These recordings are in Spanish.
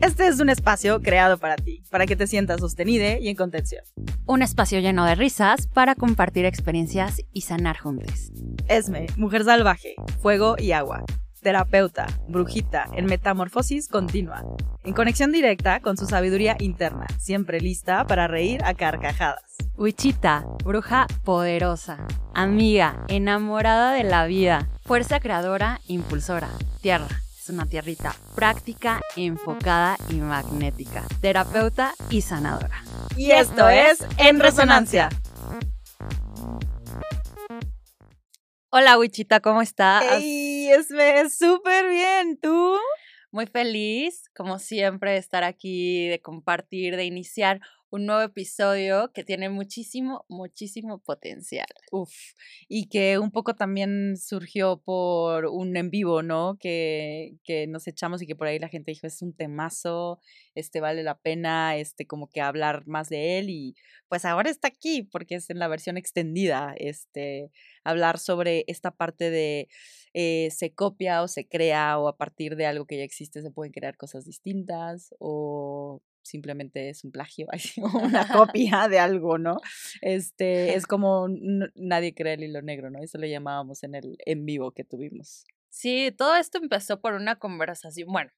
Este es un espacio creado para ti, para que te sientas sostenido y en contención. Un espacio lleno de risas para compartir experiencias y sanar juntos. Esme, mujer salvaje, fuego y agua. Terapeuta, brujita, en metamorfosis continua. En conexión directa con su sabiduría interna, siempre lista para reír a carcajadas. Wichita, bruja poderosa, amiga, enamorada de la vida, fuerza creadora, impulsora, tierra una tierrita práctica, enfocada y magnética, terapeuta y sanadora. Y esto es En Resonancia. Hola, Wichita, ¿cómo estás? Hey, es súper bien. ¿Tú? Muy feliz, como siempre, de estar aquí, de compartir, de iniciar un nuevo episodio que tiene muchísimo, muchísimo potencial. Uf, y que un poco también surgió por un en vivo, ¿no? Que, que nos echamos y que por ahí la gente dijo, es un temazo, este vale la pena, este como que hablar más de él y pues ahora está aquí porque es en la versión extendida, este, hablar sobre esta parte de eh, se copia o se crea o a partir de algo que ya existe se pueden crear cosas distintas o simplemente es un plagio, una copia de algo, ¿no? Este, es como nadie cree el hilo negro, ¿no? Eso le llamábamos en el en vivo que tuvimos. Sí, todo esto empezó por una conversación, bueno,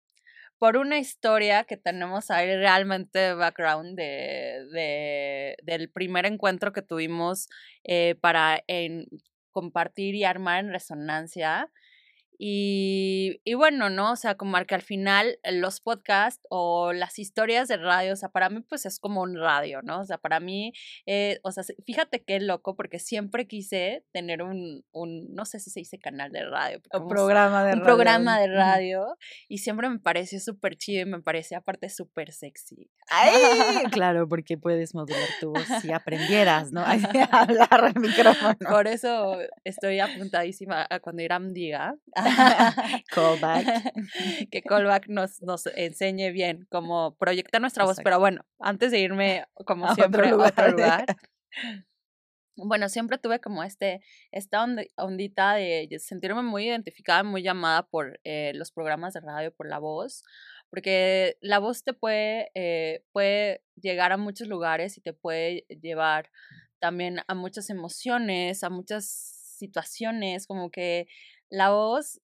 por una historia que tenemos ahí realmente background de, de del primer encuentro que tuvimos eh, para en, compartir y armar en resonancia y, y, bueno, ¿no? O sea, como que al final eh, los podcasts o las historias de radio, o sea, para mí pues es como un radio, ¿no? O sea, para mí, eh, o sea, fíjate qué loco, porque siempre quise tener un, un no sé si se dice canal de radio. Un programa de un radio. programa de radio. Y siempre me pareció súper chido y me parecía aparte súper sexy. ¡Ay! claro, porque puedes modular tu voz si aprendieras, ¿no? A hablar al micrófono. Por eso estoy apuntadísima a cuando Iram diga. callback. que callback nos, nos enseñe bien cómo proyectar nuestra voz. Pero bueno, antes de irme, como siempre, a otro lugar. bueno, siempre tuve como este, esta ondita de sentirme muy identificada, muy llamada por eh, los programas de radio, por la voz, porque la voz te puede, eh, puede llegar a muchos lugares y te puede llevar también a muchas emociones, a muchas situaciones, como que la voz,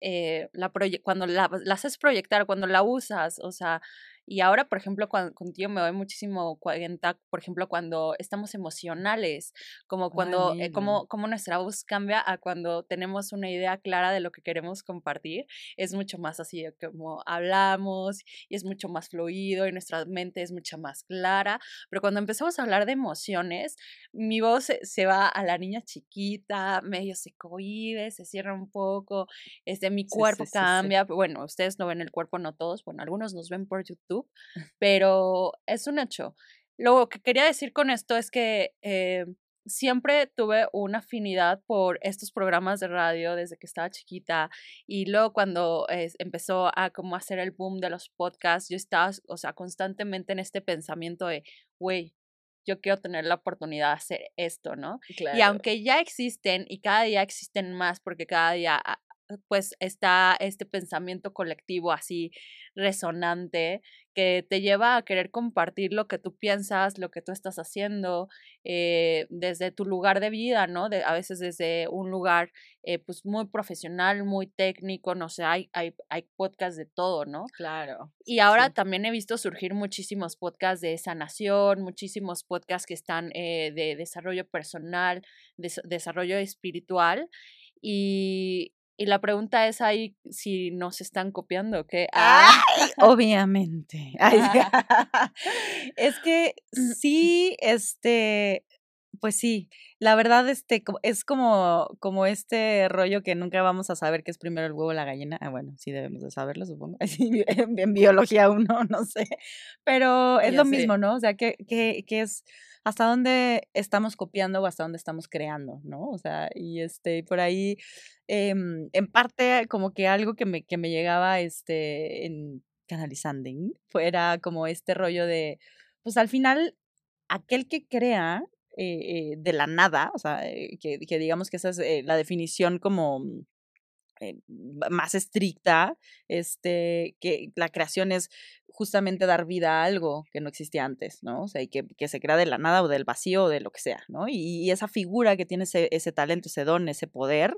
eh, la cuando la, la, haces proyectar, cuando la usas, o sea, y ahora, por ejemplo, cuando, contigo me doy muchísimo cuenta, por ejemplo, cuando estamos emocionales, como cuando, eh, como, como nuestra voz cambia a cuando tenemos una idea clara de lo que queremos compartir, es mucho más así como hablamos y es mucho más fluido y nuestra mente es mucho más clara, pero cuando empezamos a hablar de emociones, mi voz se, va a la niña chiquita, medio se cohibe, se cierra un poco, este, mi cuerpo cambia, bueno, ustedes no ven el cuerpo, no todos, bueno, algunos nos ven por YouTube pero es un hecho. Lo que quería decir con esto es que eh, siempre tuve una afinidad por estos programas de radio desde que estaba chiquita y luego cuando empezó a como hacer el boom de los podcasts, yo estaba, o sea, constantemente en este pensamiento de, güey, yo quiero tener la oportunidad de hacer esto, ¿no? Y aunque ya existen y cada día existen más porque cada día ah, pues está este pensamiento colectivo así resonante que te lleva a querer compartir lo que tú piensas, lo que tú estás haciendo eh, desde tu lugar de vida, ¿no? De, a veces desde un lugar eh, pues muy profesional, muy técnico, no sé, hay, hay, hay podcasts de todo, ¿no? Claro. Y ahora también he visto surgir muchísimos podcasts de sanación, muchísimos podcasts que están eh, de desarrollo personal, de, desarrollo espiritual. Y, y la pregunta es ahí si nos están copiando, ¿qué? Ah. obviamente. es que sí, este, pues sí, la verdad, este, es como, como este rollo que nunca vamos a saber qué es primero el huevo o la gallina. Ah, bueno, sí debemos de saberlo, supongo. en, biología uno, no sé. Pero es lo mismo, ¿no? O sea, que, que, que es hasta dónde estamos copiando o hasta dónde estamos creando, ¿no? O sea, y este, por ahí, em, en parte, como que algo que me, que me llegaba este, en canalizando, fuera como este rollo de, pues al final, aquel que crea eh, eh, de la nada, o sea, eh, que, que, digamos que esa es la definición como más estricta, este, que la creación es justamente dar vida a algo que no existía antes, ¿no? O sea, y que, se crea de la nada o del vacío o de lo que sea, ¿no? Y, esa figura que tiene ese, ese, talento, ese don, ese poder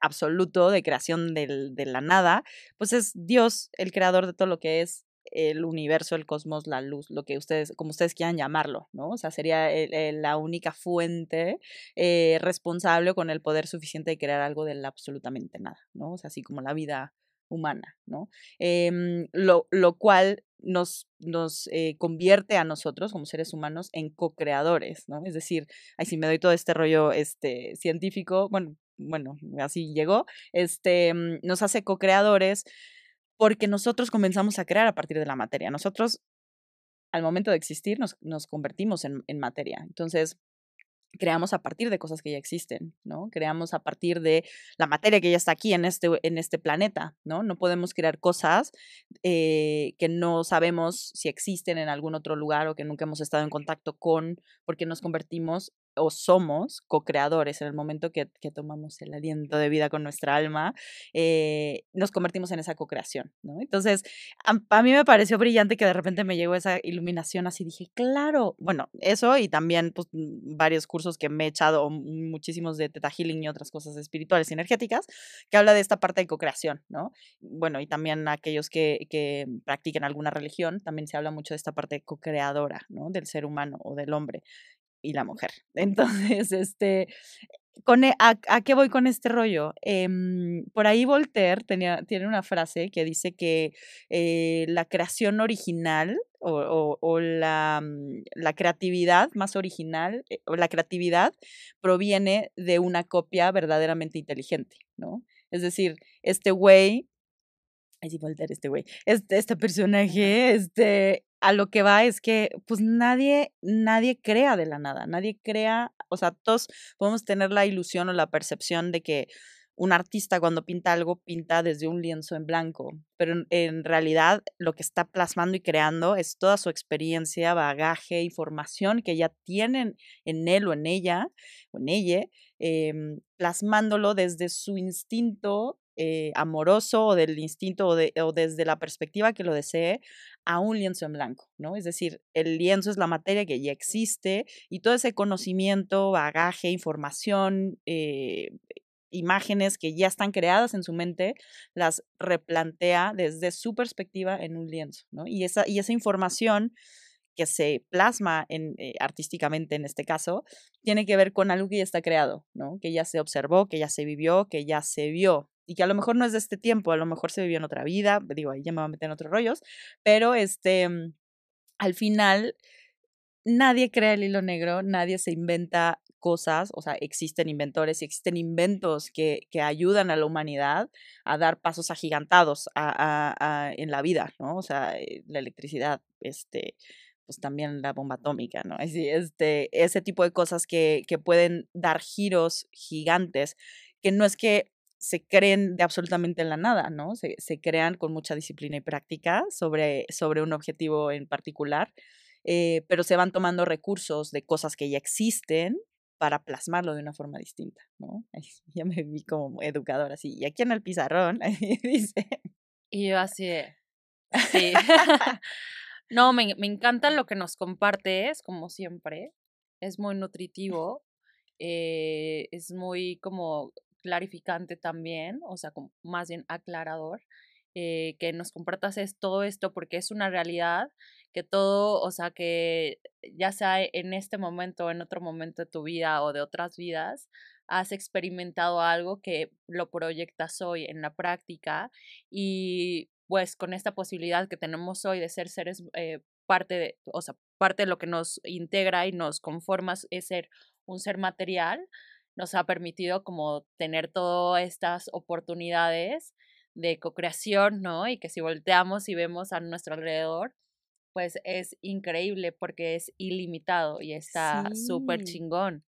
absoluto de creación del, de la nada, pues es Dios, el creador de todo lo que es el universo, el cosmos, la luz, lo que ustedes, como ustedes quieran llamarlo, ¿no? O sea, sería la única fuente eh, responsable con el poder suficiente de crear algo del absolutamente nada, ¿no? O sea, así como la vida humana, ¿no? Em, lo, lo, cual nos, nos eh, convierte a nosotros como seres humanos en co-creadores, ¿no? Es decir, ay, si me doy todo este rollo este, científico, bueno, bueno, así llegó, este, mm, nos hace co-creadores porque nosotros comenzamos a crear a partir de la materia. Nosotros, al momento de existir, nos, nos convertimos en, en materia. Entonces, creamos a partir de cosas que ya existen, ¿no? Creamos a partir de la materia que ya está aquí en este, en este planeta, ¿no? No podemos crear cosas eh, que no sabemos si existen en algún otro lugar o que nunca hemos estado en contacto con, porque nos convertimos o somos co-creadores en el momento que, tomamos el aliento de vida con nuestra alma, eh, nos convertimos en esa co-creación, ¿no? Entonces, a, mí me pareció brillante que de repente me llegó esa iluminación así, dije, claro, bueno, eso y también pues, mm, varios cursos que me he echado, muchísimos de Teta Healing y otras cosas espirituales y energéticas, que habla de esta parte de co-creación, ¿no? Bueno, y también aquellos que, que practiquen alguna religión, también se habla mucho de esta parte co-creadora, ¿no? Del ser humano o del hombre y la mujer. Entonces, este, con, e, a, qué voy con este rollo? Em, por ahí Voltaire tenía, tiene una frase que dice que eh, la creación original o, o, la, mm, la, creatividad más original eh, o la creatividad proviene de una copia verdaderamente inteligente, ¿no? Es decir, este güey Ay, sí, Voltaire, este güey. Este, este personaje, este, a lo que va es que, pues nadie, nadie crea de la nada, nadie crea, o sea, todos podemos tener la ilusión o la percepción de que un artista cuando pinta algo pinta desde un lienzo en blanco, pero en, realidad lo que está plasmando y creando es toda su experiencia, bagaje, información que ya tienen en él o en ella o en ella, em, plasmándolo desde su instinto eh, amoroso o del instinto o, desde la perspectiva que lo desee a un lienzo en blanco, ¿no? Es decir, el lienzo es la materia que ya existe y todo ese conocimiento, bagaje, información, eh, imágenes que ya están creadas en su mente, las replantea desde su perspectiva en un lienzo, ¿no? Y esa, y esa información que se plasma en, eh, artísticamente en este caso, tiene que ver con algo que ya está creado, ¿no? Que ya se observó, que ya se vivió, que ya se vio, y que a lo mejor no es de este tiempo, a lo mejor se vivió en otra vida, digo, ahí ya me va a meter en otros rollos, pero este, mm, al final, nadie crea el hilo negro, nadie se inventa cosas, o sea, existen inventores y existen inventos que, que ayudan a la humanidad a dar pasos agigantados en la vida, ¿no? O sea, eh, la electricidad, este, pues también la bomba atómica, ¿no? Así, este, ese tipo de cosas que, que pueden dar giros gigantes, que no es que se creen de absolutamente la nada, ¿no? Se, crean con mucha disciplina y práctica sobre, sobre un objetivo en particular, eh, pero se van tomando recursos de cosas que ya existen para plasmarlo de una forma distinta, ¿no? ya me vi como educadora así, y aquí en el pizarrón, ahí dice. Y yo así sí. no, me, me encanta lo que nos compartes, como siempre, es muy nutritivo, eh, es muy como clarificante también, o sea, más bien aclarador, eh, que nos compartas es todo esto porque es una realidad que todo, o sea, que ya sea en este momento en otro momento de tu vida o de otras vidas, has experimentado algo que lo proyectas hoy en la práctica y pues con esta posibilidad que tenemos hoy de ser seres eh, parte de, o sea, parte de lo que nos integra y nos conforma es ser un ser material, nos ha permitido como tener todas estas oportunidades de co-creación, ¿no? Y que si volteamos y vemos a nuestro alrededor, pues es increíble porque es ilimitado y está súper chingón.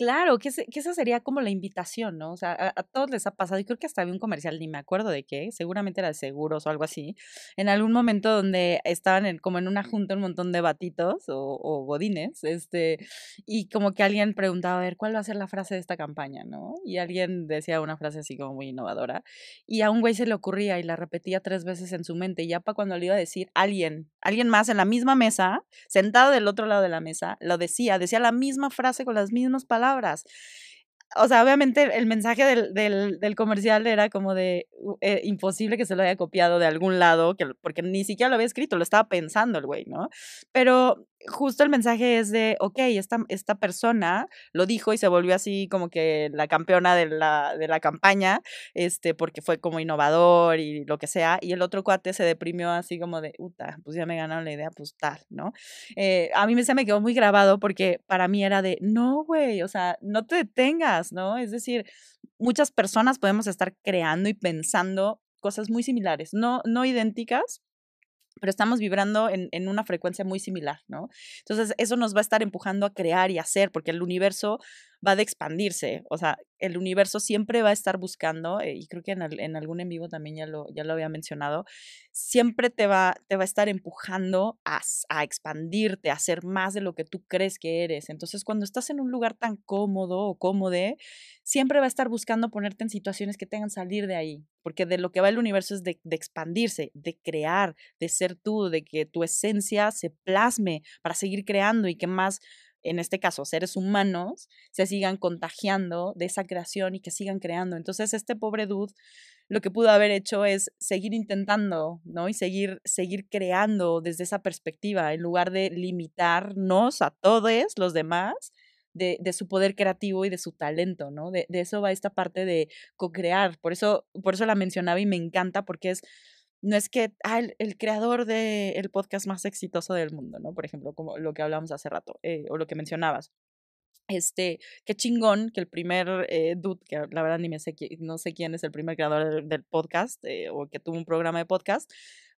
Claro, que, esa sería como la invitación, ¿no? O sea, a, todos les ha pasado, y creo que hasta había un comercial, ni me acuerdo de qué, seguramente era de seguros o algo así, en algún momento donde estaban como en una junta un montón de batitos o, o godines, este, y como que alguien preguntaba, a ver, ¿cuál va a ser la frase de esta campaña, no? Y alguien decía una frase así como muy innovadora, y a un güey se le ocurría y la repetía tres veces en su mente, y ya para cuando le iba a decir alguien, alguien más en la misma mesa, sentado del otro lado de la mesa, lo decía, decía la misma frase con las mismas palabras, o sea, obviamente el mensaje del, del, del comercial era como de eh, imposible que se lo haya copiado de algún lado, que, porque ni siquiera lo había escrito, lo estaba pensando el güey, ¿no? Pero justo el mensaje es de, ok, esta, esta persona lo dijo y se volvió así como que la campeona de la, de la campaña, este, porque fue como innovador y lo que sea, y el otro cuate se deprimió así como de, puta, pues ya me ganaron la idea, pues tal, ¿no? Eh, a mí se me quedó muy grabado porque para mí era de, no, güey, o sea, no te detengas ¿no? Es decir, muchas personas podemos estar creando y pensando cosas muy similares, no, no idénticas, pero estamos vibrando en, en, una frecuencia muy similar, ¿no? Entonces, eso nos va a estar empujando a crear y hacer, porque el universo va de expandirse, o sea, el universo siempre va a estar buscando, eh, y creo que en, en, algún en vivo también ya lo, ya lo había mencionado, siempre te va, te va a estar empujando a, a expandirte, a ser más de lo que tú crees que eres. Entonces, cuando estás en un lugar tan cómodo o cómode, siempre va a estar buscando ponerte en situaciones que tengan salir de ahí, porque de lo que va el universo es de, de expandirse, de crear, de ser tú, de que tu esencia se plasme para seguir creando y que más en este caso seres humanos, se sigan contagiando de esa creación y que sigan creando. Entonces, este pobre dude lo que pudo haber hecho es seguir intentando, ¿no? Y seguir, seguir creando desde esa perspectiva, en lugar de limitarnos a todos los demás de, su poder creativo y de su talento, ¿no? De eso va esta parte de co-crear. Por eso, por eso la mencionaba y me encanta porque es no es que ah, el, creador del podcast más exitoso del mundo, ¿no? Por ejemplo, como lo que hablamos hace rato, eh, o lo que mencionabas. Este, qué chingón que el primer eh, dude, que la verdad ni me sé, no sé quién es el primer creador del, podcast, eh, o que tuvo un programa de podcast,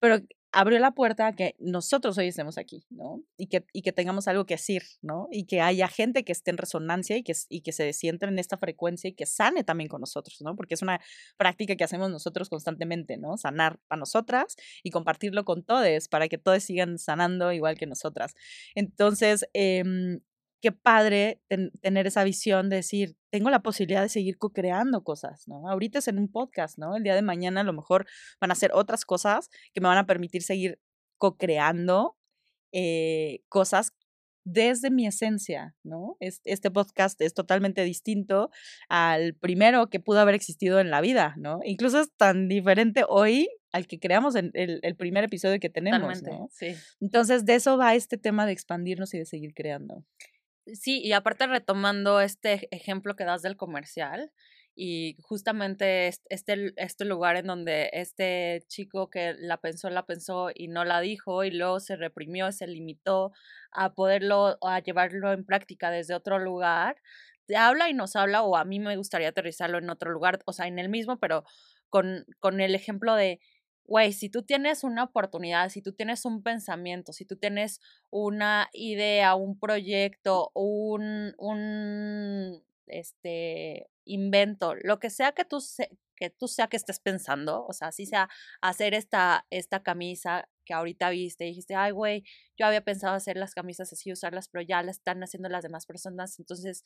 pero abrió la puerta a que nosotros hoy estemos aquí, ¿no? Y que, y que tengamos algo que decir, ¿no? Y que haya gente que esté en resonancia y que, y que se sienta en esta frecuencia y que sane también con nosotros, ¿no? Porque es una práctica que hacemos nosotros constantemente, ¿no? Sanar para nosotras y compartirlo con todos para que todos sigan sanando igual que nosotras. Entonces, eh, qué padre tener esa visión de decir, tengo la posibilidad de seguir co-creando cosas, ¿no? Ahorita es en un podcast, ¿no? El día de mañana a lo mejor van a ser otras cosas que me van a permitir seguir co-creando eh, cosas desde mi esencia, ¿no? Este podcast es totalmente distinto al primero que pudo haber existido en la vida, ¿no? Incluso es tan diferente hoy al que creamos en el, el primer episodio que tenemos, ¿no? Sí. Entonces, de eso va este tema de expandirnos y de seguir creando. Sí, y aparte retomando este ejemplo que das del comercial, y justamente este, este lugar en donde este chico que la pensó, la pensó y no la dijo y luego se reprimió, se limitó a poderlo, a llevarlo en práctica desde otro lugar, habla y nos habla, o a mí me gustaría aterrizarlo en otro lugar, o sea, en el mismo, pero con, con el ejemplo de güey, si tú tienes una oportunidad, si tú tienes un pensamiento, si tú tienes una idea, un proyecto, un, un este, invento, lo que sea que tú, que tú sea que estés pensando, o sea, si sea hacer esta, esta camisa que ahorita viste, dijiste, ay, güey, yo había pensado hacer las camisas así, usarlas, pero ya las están haciendo las demás personas, entonces,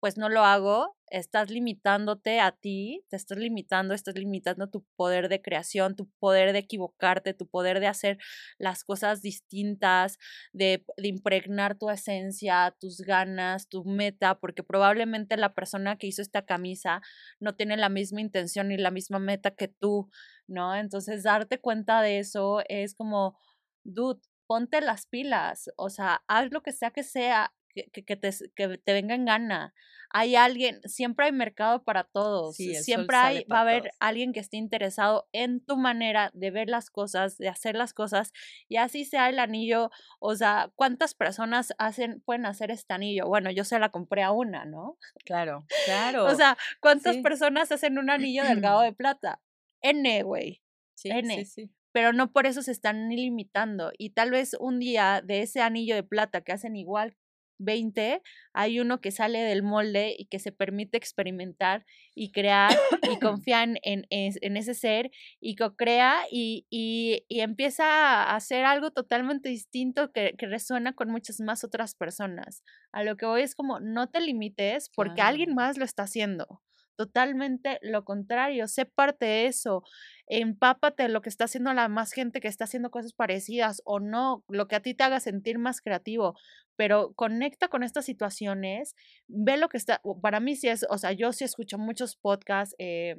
pues no lo hago, estás limitándote a ti, te estás limitando, estás limitando tu poder de creación, tu poder de equivocarte, tu poder de hacer las cosas distintas, de, de impregnar tu esencia, tus ganas, tu meta, porque probablemente la persona que hizo esta camisa no tiene la misma intención ni la misma meta que tú, ¿no? Entonces, darte cuenta de eso es como, dude, ponte las pilas, o sea, haz lo que sea que sea, que, que, te, que te venga en gana. Hay alguien, siempre hay mercado para todos, siempre hay, va a haber alguien que esté interesado en tu manera de ver las cosas, de hacer las cosas, y así sea el anillo, o sea, ¿cuántas personas hacen, pueden hacer este anillo? Bueno, yo se la compré a una, ¿no? Claro, claro. o sea, ¿cuántas personas hacen un anillo delgado de plata? N, güey. Sí, N. Sí, sí pero no por eso se están limitando. Y tal vez un día de ese anillo de plata que hacen igual 20, hay uno que sale del molde y que se permite experimentar y crear y confía en, en, ese ser y co-crea y, y, empieza a hacer algo totalmente distinto que, que, resuena con muchas más otras personas. A lo que voy es como, no te limites porque alguien más lo está haciendo totalmente lo contrario, sé parte de eso, empápate lo que está haciendo la más gente que está haciendo cosas parecidas o no, lo que a ti te haga sentir más creativo, pero conecta con estas situaciones, ve lo que está, para mí sí es, o sea, yo sí escucho muchos podcasts, eh,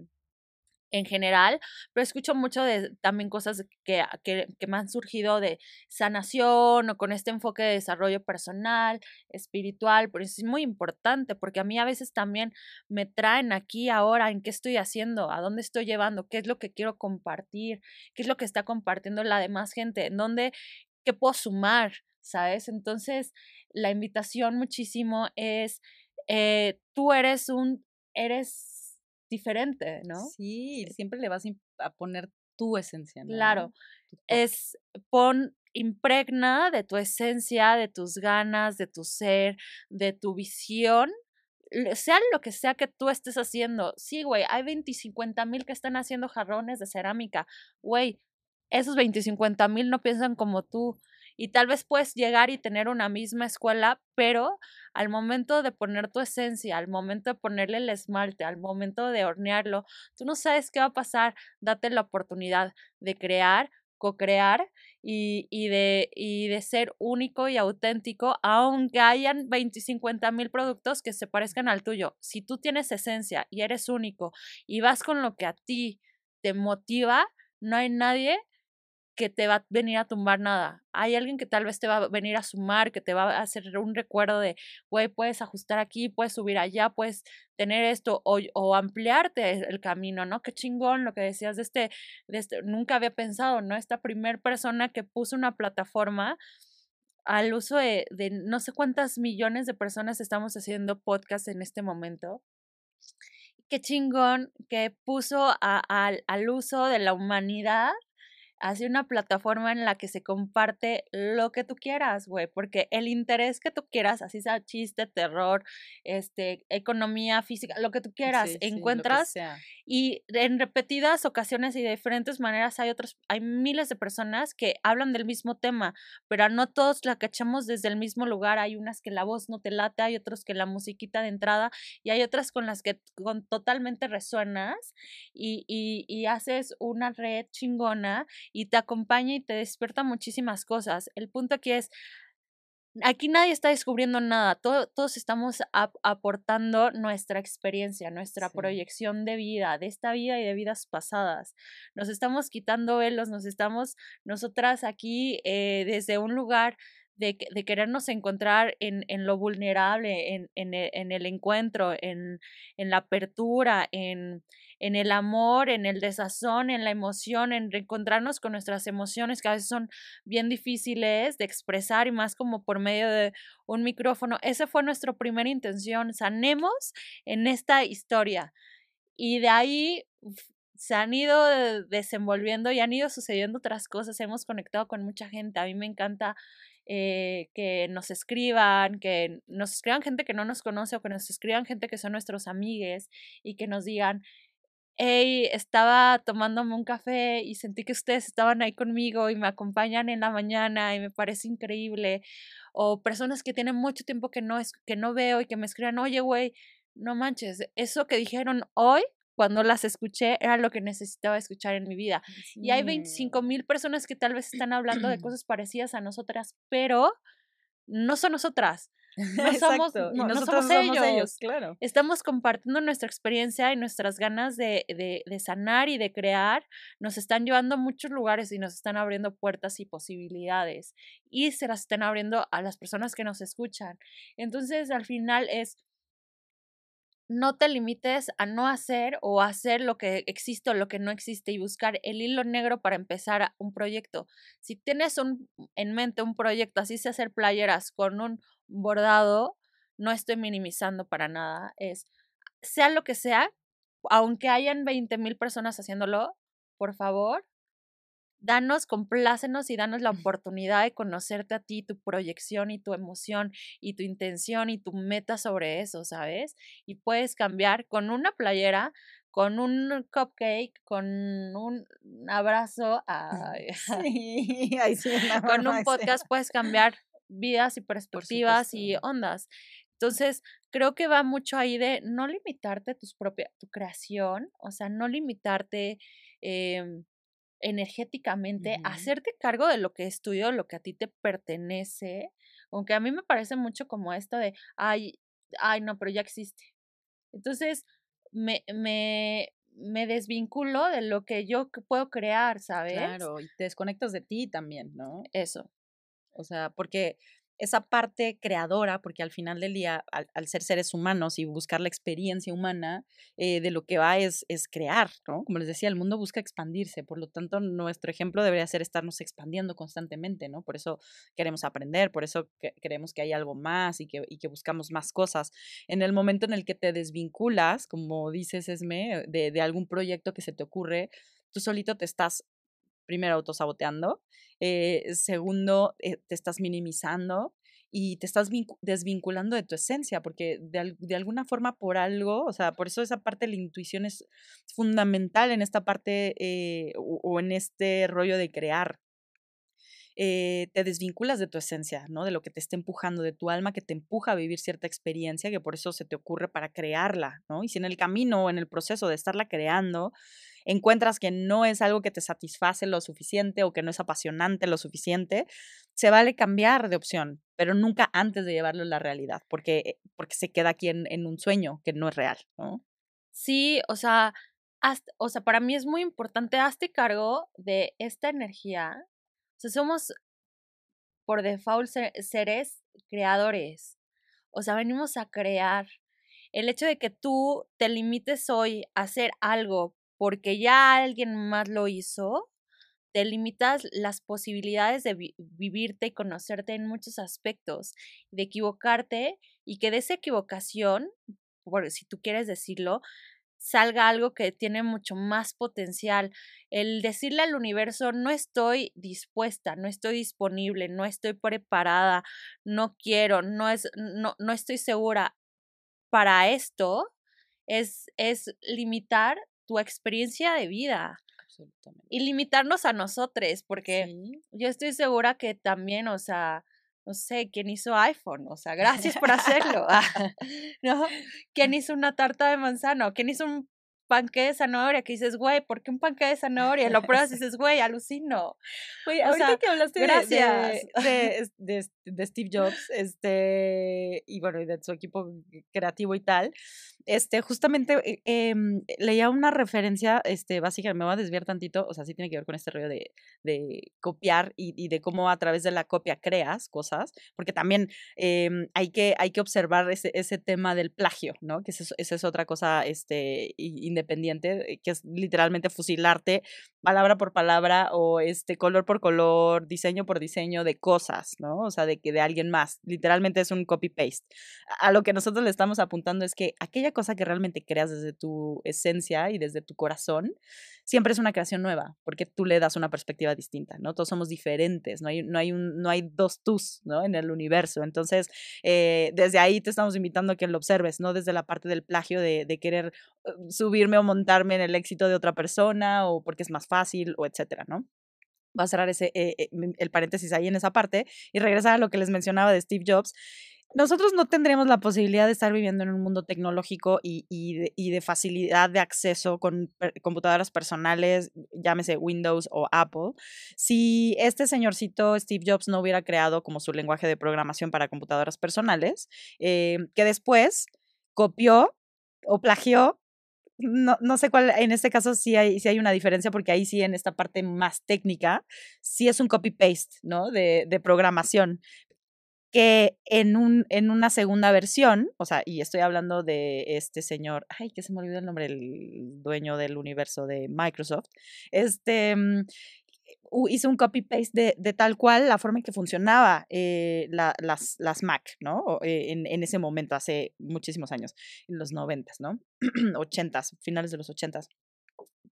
en general, pero escucho mucho de también cosas que, que, que, me han surgido de sanación o con este enfoque de desarrollo personal, espiritual, pero es muy importante porque a mí a veces también me traen aquí ahora en qué estoy haciendo, a dónde estoy llevando, qué es lo que quiero compartir, qué es lo que está compartiendo la demás gente, en dónde, qué puedo sumar, ¿sabes? Entonces, la invitación muchísimo es, eh, tú eres un, eres diferente, ¿no? Sí, siempre le vas a poner tu esencia. ¿no? Claro, es pon, impregna de tu esencia, de tus ganas, de tu ser, de tu visión, sea lo que sea que tú estés haciendo. Sí, güey, hay 25 mil que están haciendo jarrones de cerámica. Güey, esos 25 mil no piensan como tú y tal vez puedes llegar y tener una misma escuela, pero al momento de poner tu esencia, al momento de ponerle el esmalte, al momento de hornearlo, tú no sabes qué va a pasar. Date la oportunidad de crear, co-crear y, y, de, y de ser único y auténtico, aunque hayan 20, 50 mil productos que se parezcan al tuyo. Si tú tienes esencia y eres único y vas con lo que a ti te motiva, no hay nadie que te va a venir a tumbar nada. Hay alguien que tal vez te va a venir a sumar, que te va a hacer un recuerdo de, güey, puedes ajustar aquí, puedes subir allá, puedes tener esto o, ampliarte el camino, ¿no? Qué chingón lo que decías de este, de este, nunca había pensado, ¿no? Esta primer persona que puso una plataforma al uso de, de no sé cuántas millones de personas estamos haciendo podcast en este momento qué chingón que puso al uso de la humanidad hace una plataforma en la que se comparte lo que tú quieras, güey, porque el interés que tú quieras, así sea chiste, terror, este, economía, física, lo que tú quieras, encuentras y en repetidas ocasiones y de diferentes maneras hay otros, hay miles de personas que hablan del mismo tema, pero no todos la cachamos desde el mismo lugar, hay unas que la voz no te late, hay otros que la musiquita de entrada y hay otras con las que con, totalmente resuenas y, y, y haces una red chingona y te acompaña y te despierta muchísimas cosas. El punto aquí es, aquí nadie está descubriendo nada, todos estamos aportando nuestra experiencia, nuestra proyección de vida, de esta vida y de vidas pasadas. Nos estamos quitando velos, nos estamos nosotras aquí eh, desde un lugar de, de, querernos encontrar en, en lo vulnerable, en, en, el, en el encuentro, en, en la apertura, en, en el amor, en el desazón, en la emoción, en reencontrarnos con nuestras emociones que a veces son bien difíciles de expresar y más como por medio de un micrófono. Esa fue nuestra primera intención, sanemos en esta historia. Y de ahí se han ido desenvolviendo y han ido sucediendo otras cosas. Hemos conectado con mucha gente. A mí me encanta eh, que nos escriban, que nos escriban gente que no nos conoce o que nos escriban gente que son nuestros amigues y que nos digan, hey, estaba tomándome un café y sentí que ustedes estaban ahí conmigo y me acompañan en la mañana y me parece increíble. O personas que tienen mucho tiempo que no, que no veo y que me escriban, oye, güey, no manches, eso que dijeron hoy, cuando las escuché, era lo que necesitaba escuchar en mi vida. Y hay 25 mil personas que tal vez están hablando de cosas parecidas a nosotras, pero no son nosotras. No somos, no, somos, ellos. claro. Estamos compartiendo nuestra experiencia y nuestras ganas de, de, de, sanar y de crear. Nos están llevando a muchos lugares y nos están abriendo puertas y posibilidades. Y se las están abriendo a las personas que nos escuchan. Entonces, al final es no te limites a no hacer o hacer lo que existe o lo que no existe y buscar el hilo negro para empezar un proyecto. Si tienes un, en mente un proyecto, así sea hacer playeras con un bordado, no estoy minimizando para nada, es sea lo que sea, aunque hayan 20 mil personas haciéndolo, por favor, danos, complácenos y danos la oportunidad de conocerte a ti, tu proyección y tu emoción y tu intención y tu meta sobre eso, ¿sabes? Y puedes cambiar con una playera, con un cupcake, con un abrazo, con un podcast puedes cambiar vidas y perspectivas y ondas. Entonces, creo que va mucho ahí de no limitarte tus propia, tu creación, o sea, no limitarte em, energéticamente, hacerte cargo de lo que es tuyo, lo que a ti te pertenece, aunque a mí me parece mucho como esto de, ay, ay, no, pero ya existe. Entonces, me, me, me desvinculo de lo que yo puedo crear, ¿sabes? Claro, y te desconectas de ti también, ¿no? Eso. O sea, porque esa parte creadora, porque al final del día, al, ser seres humanos y buscar la experiencia humana, eh, de lo que va es, es crear, ¿no? Como les decía, el mundo busca expandirse, por lo tanto, nuestro ejemplo debería ser estarnos expandiendo constantemente, ¿no? Por eso queremos aprender, por eso queremos que hay algo más y que, y que buscamos más cosas. En el momento en el que te desvinculas, como dices, Esme, de, de algún proyecto que se te ocurre, tú solito te estás primero autosaboteando, eh, segundo, eh, te estás minimizando y te estás desvinculando de tu esencia, porque de, alguna forma por algo, o sea, por eso esa parte de la intuición es fundamental en esta parte eh, o, en este rollo de crear. te desvinculas de tu esencia, ¿no? De lo que te está empujando, de tu alma que te empuja a vivir cierta experiencia, que por eso se te ocurre para crearla, ¿no? Y si en el camino o en el proceso de estarla creando, encuentras que no es algo que te satisface lo suficiente o que no es apasionante lo suficiente, se vale cambiar de opción, pero nunca antes de llevarlo a la realidad, porque, porque se queda aquí en, un sueño que no es real. Sí, o sea, o sea, para mí es muy importante, hazte cargo de esta energía. O sea, somos por default seres creadores. O sea, venimos a crear. El hecho de que tú te limites hoy a hacer algo porque ya alguien más lo hizo, te limitas las posibilidades de vivirte y conocerte en muchos aspectos, de equivocarte y que de esa equivocación, por, si tú quieres decirlo, salga algo que tiene mucho más potencial. El decirle al universo, no estoy dispuesta, no estoy disponible, no estoy preparada, no quiero, no, es, no, no estoy segura para esto, es, es limitar tu experiencia de vida. Absolutamente. Y limitarnos a nosotros, porque yo estoy segura que también, o sea, no sé, ¿quién hizo iPhone? O sea, gracias por hacerlo. ¿No? ¿Quién hizo una tarta de manzana? ¿Quién hizo un panque de zanahoria? Que dices, güey, ¿por qué un panque de zanahoria? Lo pruebas y dices, güey, alucino. Güey, o sea, que hablaste gracias. De, de, de, Steve Jobs, este, y bueno, y de su equipo creativo y tal, este, justamente eh, em, leía una referencia, este, básicamente, me voy a desviar tantito, o sea, sí tiene que ver con este rollo de, de copiar y, y, de cómo a través de la copia creas cosas, porque también em, hay, que, hay que observar ese, ese tema del plagio, ¿no? Que esa es, es otra cosa este, independiente, eh, que es literalmente fusilarte palabra por palabra o este color por color, diseño por diseño de cosas, ¿no? O sea, de que de alguien más, literalmente es un copy paste. A lo que nosotros le estamos apuntando es que aquella cosa que realmente creas desde tu esencia y desde tu corazón, siempre es una creación nueva, porque tú le das una perspectiva distinta, ¿no? Todos somos diferentes, no hay, no hay, un, no hay dos tus, ¿no? En el universo. Entonces, eh, desde ahí te estamos invitando a que lo observes, no desde la parte del plagio de, de querer uh, subirme o montarme en el éxito de otra persona o porque es más fácil o etcétera, ¿no? Va a cerrar ese, eh, eh, el paréntesis ahí en esa parte y regresar a lo que les mencionaba de Steve Jobs nosotros no tendríamos la posibilidad de estar viviendo en un mundo tecnológico y, y, de, facilidad de acceso con computadoras personales, llámese Windows o Apple, si este señorcito Steve Jobs no hubiera creado como su lenguaje de programación para computadoras personales, eh, que después copió o plagió no, no, sé cuál, en este caso sí hay, sí hay una diferencia porque ahí sí en esta parte más técnica, sí es un copy-paste, ¿no? De, de, programación, que en, un, en una segunda versión, o sea, y estoy hablando de este señor, ay, que se me olvidó el nombre, el dueño del universo de Microsoft, este mm, hizo un copy-paste de, de, tal cual la forma en que funcionaba eh, la, las, las Mac, ¿no? Eh, en, en, ese momento, hace muchísimos años, en los noventas, ¿no? ochentas, finales de los ochentas.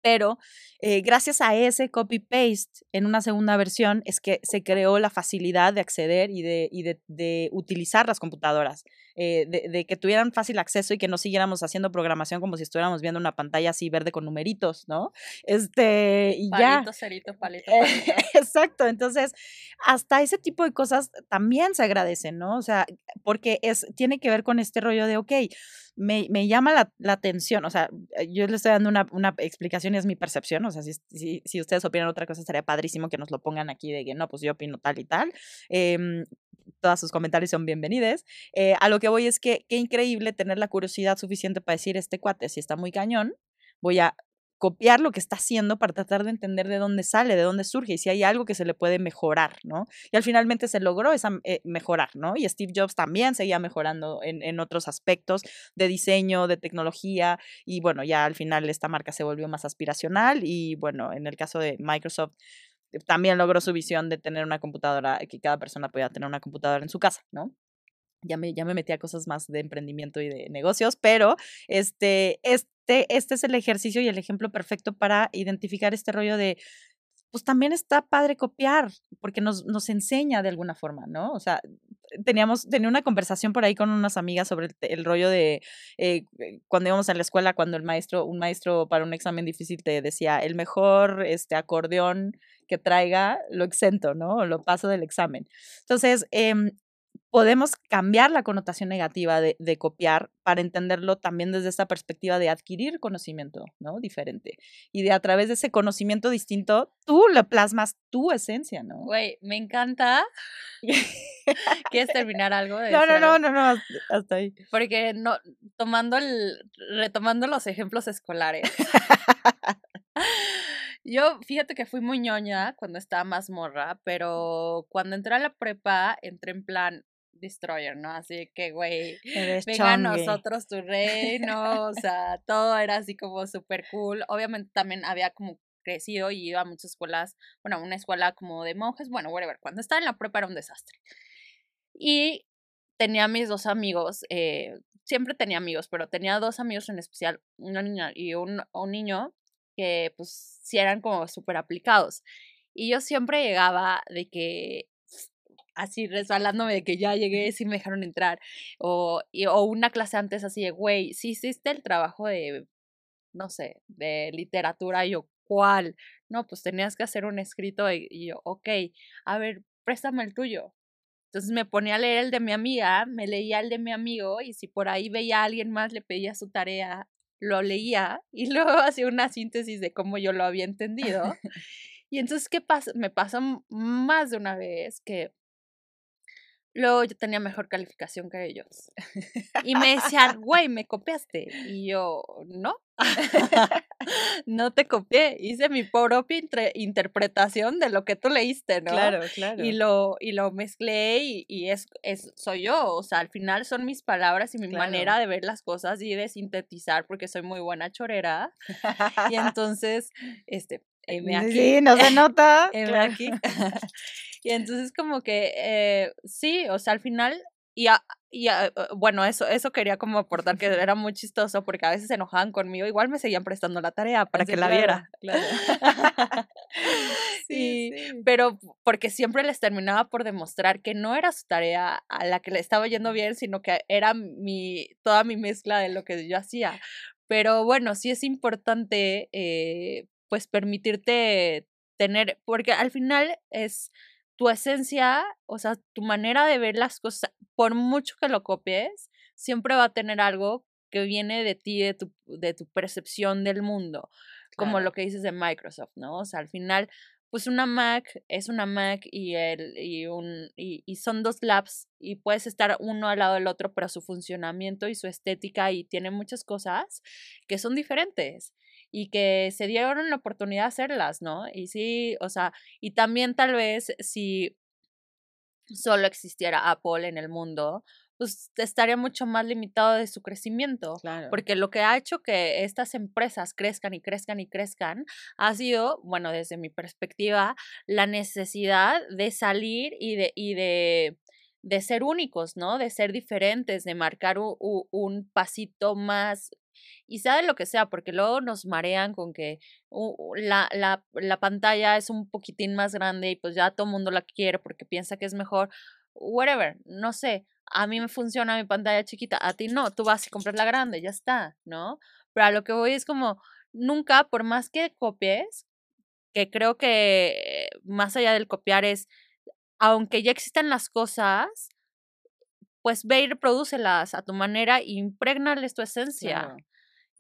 Pero eh, gracias a ese copy-paste en una segunda versión es que se creó la facilidad de acceder y de, y de, utilizar las computadoras, eh, de, que tuvieran fácil acceso y que no siguiéramos haciendo programación como si estuviéramos viendo una pantalla así verde con numeritos, ¿no? Este, y palito, ya. Cerito, palito, palito. exacto, entonces hasta ese tipo de cosas también se agradecen, ¿no? O sea, porque es, tiene que ver con este rollo de, ok, me, me llama la, la, atención, o sea, yo le estoy dando una, una explicación y es mi percepción, o sea, si, si, si, ustedes opinan otra cosa, estaría padrísimo que nos lo pongan aquí de que no, pues yo opino tal y tal. Eh, todos sus comentarios son bienvenidos. Eh, a lo que voy es que qué increíble tener la curiosidad suficiente para decir este cuate, si está muy cañón, voy a copiar lo que está haciendo para tratar de entender de dónde sale, de dónde surge y si hay algo que se le puede mejorar, ¿no? Y al finalmente se logró esa, eh, mejorar, ¿no? Y Steve Jobs también seguía mejorando en, en, otros aspectos de diseño, de tecnología y bueno, ya al final esta marca se volvió más aspiracional y bueno, en el caso de Microsoft también logró su visión de tener una computadora, que cada persona pueda tener una computadora en su casa, ¿no? Ya me, ya me metí a cosas más de emprendimiento y de negocios, pero este, este, este es el ejercicio y el ejemplo perfecto para identificar este rollo de, pues también está padre copiar, porque nos, nos enseña de alguna forma, ¿no? O sea, teníamos, tenía una conversación por ahí con unas amigas sobre el, rollo de eh, cuando íbamos a la escuela, cuando el maestro, un maestro para un examen difícil te decía, el mejor este, acordeón que traiga lo exento, ¿no? Lo paso del examen. Entonces, eh, podemos cambiar la connotación negativa de, de, copiar para entenderlo también desde esta perspectiva de adquirir conocimiento, ¿no? Diferente. Y de a través de ese conocimiento distinto, tú le plasmas tu esencia, ¿no? Güey, me encanta. ¿Quieres terminar algo? De no, no, no, no, no, hasta ahí. Porque no, tomando el, retomando los ejemplos escolares. Yo, fíjate que fui muy ñoña cuando estaba más morra, pero cuando entré a la prepa, entré en plan destroyer, ¿no? Así que, güey, venga a nosotros tu reino, o sea, todo era así como súper cool. Obviamente también había como crecido y iba a muchas escuelas, bueno, una escuela como de monjes, bueno, whatever. Cuando estaba en la prepa era un desastre. Y tenía mis dos amigos, eh, siempre tenía amigos, pero tenía dos amigos en especial, una niña y un, un niño que pues sí eran como súper aplicados. Y yo siempre llegaba de que así resbalándome de que ya llegué, sí me dejaron entrar. O, o una clase antes así de, güey, sí hiciste el trabajo de, no sé, de literatura. Y yo, ¿cuál? No, pues tenías que hacer un escrito y, yo, ok, a ver, préstame el tuyo. Entonces me ponía a leer el de mi amiga, me leía el de mi amigo y si por ahí veía a alguien más, le pedía su tarea lo leía y luego hacía una síntesis de cómo yo lo había entendido. y entonces, ¿qué pasa? Me pasó más de una vez que luego yo tenía mejor calificación que ellos. Y me decían, güey, me copiaste. Y yo, no. no te copié, hice mi propia interpretación de lo que tú leíste, ¿no? Claro, claro. Y lo, y lo mezclé y, es, es, soy yo, o sea, al final son mis palabras y mi manera de ver las cosas y de sintetizar porque soy muy buena chorera. y entonces, este, aquí. Sí, no se nota. aquí. y entonces como que, eh, sí, o sea, al final y, y eh, bueno, eso, eso quería como aportar que era muy chistoso porque a veces se enojaban conmigo, igual me seguían prestando la tarea para que la viera. Claro. sí, Pero porque siempre les terminaba por demostrar que no era su tarea a la que le estaba yendo bien, sino que era mi, toda mi mezcla de lo que yo hacía. Pero bueno, sí es importante eh, pues permitirte tener, porque al final es tu esencia, o sea, tu manera de ver las cosas, por mucho que lo copies, siempre va a tener algo que viene de ti, de tu, de tu percepción del mundo, como lo que dices de Microsoft, ¿no? O sea, al final, pues una Mac es una Mac y, el, y, un, y, y son dos labs y puedes estar uno al lado del otro, pero su funcionamiento y su estética y tiene muchas cosas que son diferentes y que se dieron la oportunidad de hacerlas, ¿no? Y sí, o sea, y también tal vez si solo existiera Apple en el mundo, pues estaría mucho más limitado de su crecimiento. Porque lo que ha hecho que estas empresas crezcan y crezcan y crezcan ha sido, bueno, desde mi perspectiva, la necesidad de salir y de, y de, de ser únicos, ¿no? De ser diferentes, de marcar un pasito más y sea de lo que sea, porque luego nos marean con que la, la, la pantalla es un poquitín más grande y pues ya todo el mundo la quiere porque piensa que es mejor, whatever, no sé, a mí me funciona mi pantalla chiquita, a ti no, tú vas y compras la grande, ya está, ¿no? Pero a lo que voy es como, nunca, por más que copies, que creo que más allá del copiar es, aunque ya existan las cosas, pues ve y reprodúcelas a tu manera y impregnales tu esencia.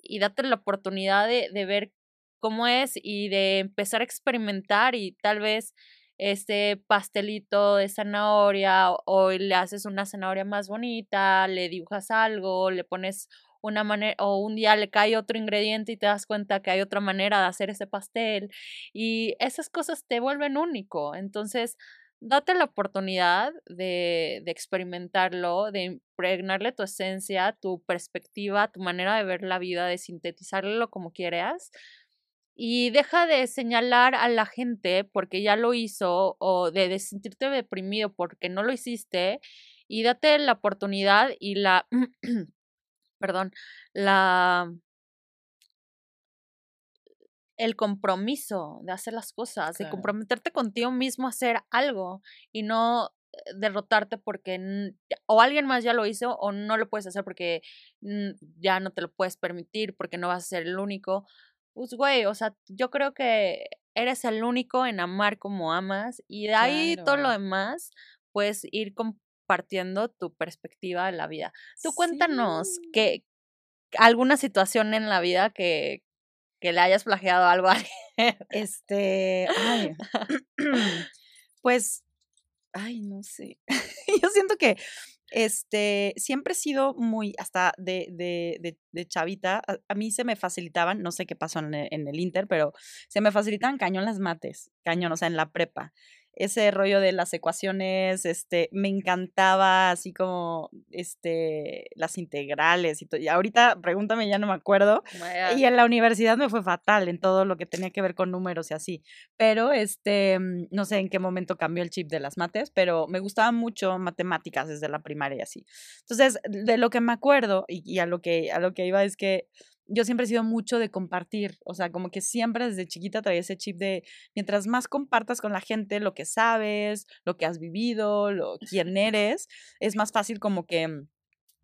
Y date la oportunidad de, de ver cómo es y de empezar a experimentar y tal vez este pastelito de zanahoria o, le haces una zanahoria más bonita, le dibujas algo, le pones una manera o un día le cae otro ingrediente y te das cuenta que hay otra manera de hacer ese pastel y esas cosas te vuelven único. Entonces, date la oportunidad de, de experimentarlo, de impregnarle tu esencia, tu perspectiva, tu manera de ver la vida, de sintetizarlo como quieras y deja de señalar a la gente porque ya lo hizo o de, sentirte deprimido porque no lo hiciste y date la oportunidad y la, perdón, la, el compromiso de hacer las cosas, de comprometerte contigo mismo a hacer algo y no eh, derrotarte porque o alguien más ya lo hizo o no lo puedes hacer porque ya no te lo puedes permitir porque no vas a ser el único. Pues güey, o sea, yo creo que eres el único en amar como amas y de ahí todo lo demás, puedes ir compartiendo tu perspectiva de la vida. Tú cuéntanos que alguna situación en la vida que, que le hayas plagiado algo a alguien. Este, ay, pues, ay, no sé. yo siento que este, siempre he sido muy, hasta de, de, de, chavita, a, mí se me facilitaban, no sé qué pasó en el, en el Inter, pero se me facilitaban cañón las mates, cañón, o sea, en la prepa ese rollo de las ecuaciones, este, me encantaba así como, este, las integrales y todo. Y ahorita, pregúntame, ya no me acuerdo. Y en la universidad me fue fatal en todo lo que tenía que ver con números y así. Pero, este, mm, no sé en qué momento cambió el chip de las mates, pero me gustaba mucho matemáticas desde la primaria y así. Entonces, de lo que me acuerdo y, y a, lo que, a lo que iba es que yo siempre he sido mucho de compartir, o sea, como que siempre desde chiquita traía ese chip de mientras más compartas con la gente lo que sabes, lo que has vivido, lo quién eres, es más fácil como que mm,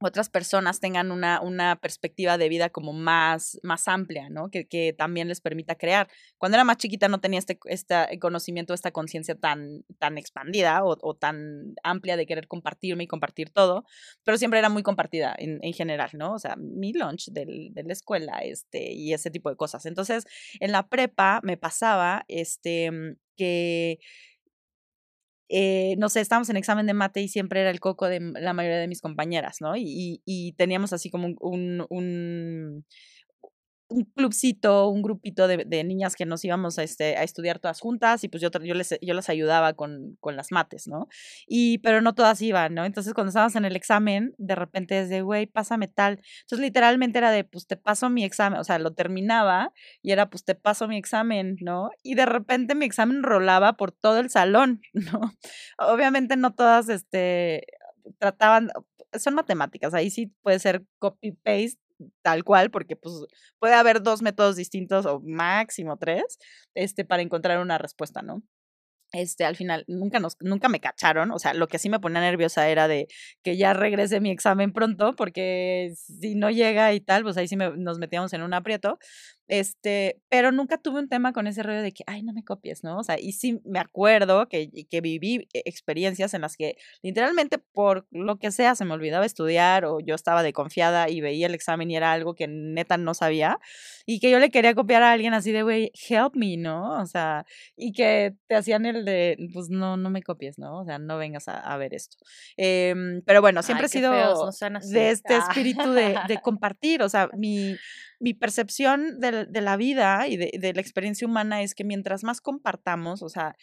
otras personas tengan una, una perspectiva de vida como más, más amplia, ¿no? Que, que también les permita crear. Cuando era más chiquita no tenía este, este conocimiento, esta conciencia tan, tan expandida o, o, tan amplia de querer compartirme y compartir todo, pero siempre era muy compartida en, en general, ¿no? O sea, mi lunch del, de la escuela este, y ese tipo de cosas. Entonces, en la prepa me pasaba este, que eh, no sé, estábamos en examen de mate y siempre era el coco de la mayoría de mis compañeras, ¿no? Y, teníamos así como un, un clubcito, un grupito de, niñas que nos íbamos a, este, a estudiar todas juntas y pues yo, yo, les, yo las ayudaba con, con las mates, ¿no? Y, pero no todas iban, ¿no? Entonces cuando estábamos en el examen, de repente es de, güey, pásame tal. Entonces literalmente era de, pues te paso mi examen, o sea, lo terminaba y era, pues te paso mi examen, ¿no? Y de repente mi examen rolaba por todo el salón, ¿no? Obviamente no todas, este, trataban, son matemáticas, ahí sí puede ser copy-paste tal cual, porque pues puede haber dos métodos distintos o máximo tres, este, para encontrar una respuesta, ¿no? Este, al final, nunca nos, nunca me cacharon, o sea, lo que sí me ponía nerviosa era de que ya regrese mi examen pronto, porque si no llega y tal, pues ahí sí nos metíamos en un aprieto, este, pero nunca tuve un tema con ese rollo de que, ay, no me copies, ¿no? O sea, y sí me acuerdo que, que viví e, experiencias en las que literalmente por lo que sea se me olvidaba estudiar o yo estaba de confiada y veía el examen y era algo que neta no sabía y que yo le quería copiar a alguien así de, güey, help me, ¿no? O sea, y que te hacían el de, pues no, no me copies, ¿no? O sea, no vengas a, a ver esto. Eh, pero bueno, siempre he sido de este espíritu de, de compartir, o sea, mi mi percepción de, la vida y de, la experiencia humana es que mientras más compartamos, o sea,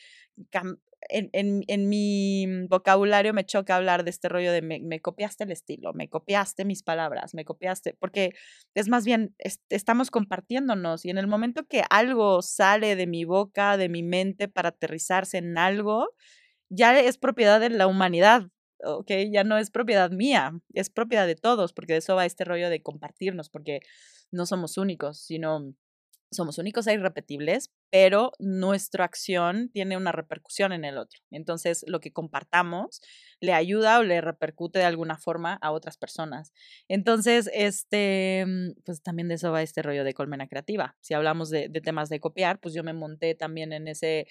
en, mi vocabulario me choca hablar de este rollo de me, me, copiaste el estilo, me copiaste mis palabras, me copiaste, porque es más bien, estamos compartiéndonos y en el momento que algo sale de mi boca, de mi mente para aterrizarse en algo, ya es propiedad de la humanidad, ok, ya no es propiedad mía, es propiedad de todos, porque de eso va este rollo de compartirnos, porque no somos únicos, sino somos únicos e irrepetibles, pero nuestra acción tiene una repercusión en el otro. Entonces, lo que compartamos le ayuda o le repercute de alguna forma a otras personas. Entonces, este, mm, pues también de eso va este rollo de colmena creativa. Si hablamos de, de temas de copiar, pues yo me monté también en ese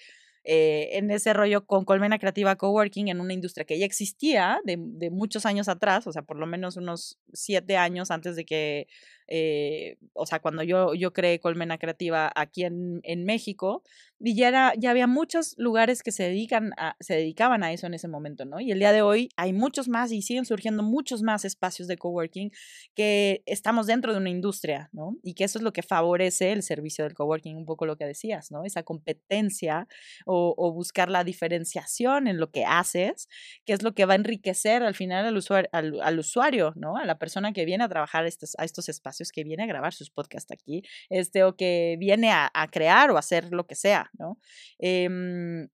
eh, en ese rollo con Colmena Creativa Coworking en una industria que ya existía de, de, muchos años atrás, o sea, por lo menos unos siete años antes de que eh, o sea, cuando yo, yo creé Colmena Creativa aquí en, en México, y ya, era, ya había muchos lugares que se, dedican a, se dedicaban a eso en ese momento, ¿no? Y el día de hoy hay muchos más y siguen surgiendo muchos más espacios de coworking que estamos dentro de una industria, ¿no? Y que eso es lo que favorece el servicio del coworking, un poco lo que decías, ¿no? Esa competencia o, o buscar la diferenciación en lo que haces, que es lo que va a enriquecer al final al usuario, al, al usuario ¿no? A la persona que viene a trabajar estos, a estos espacios que viene a grabar sus podcasts aquí, este, o que viene a, a crear o hacer lo que sea, ¿no? Eh,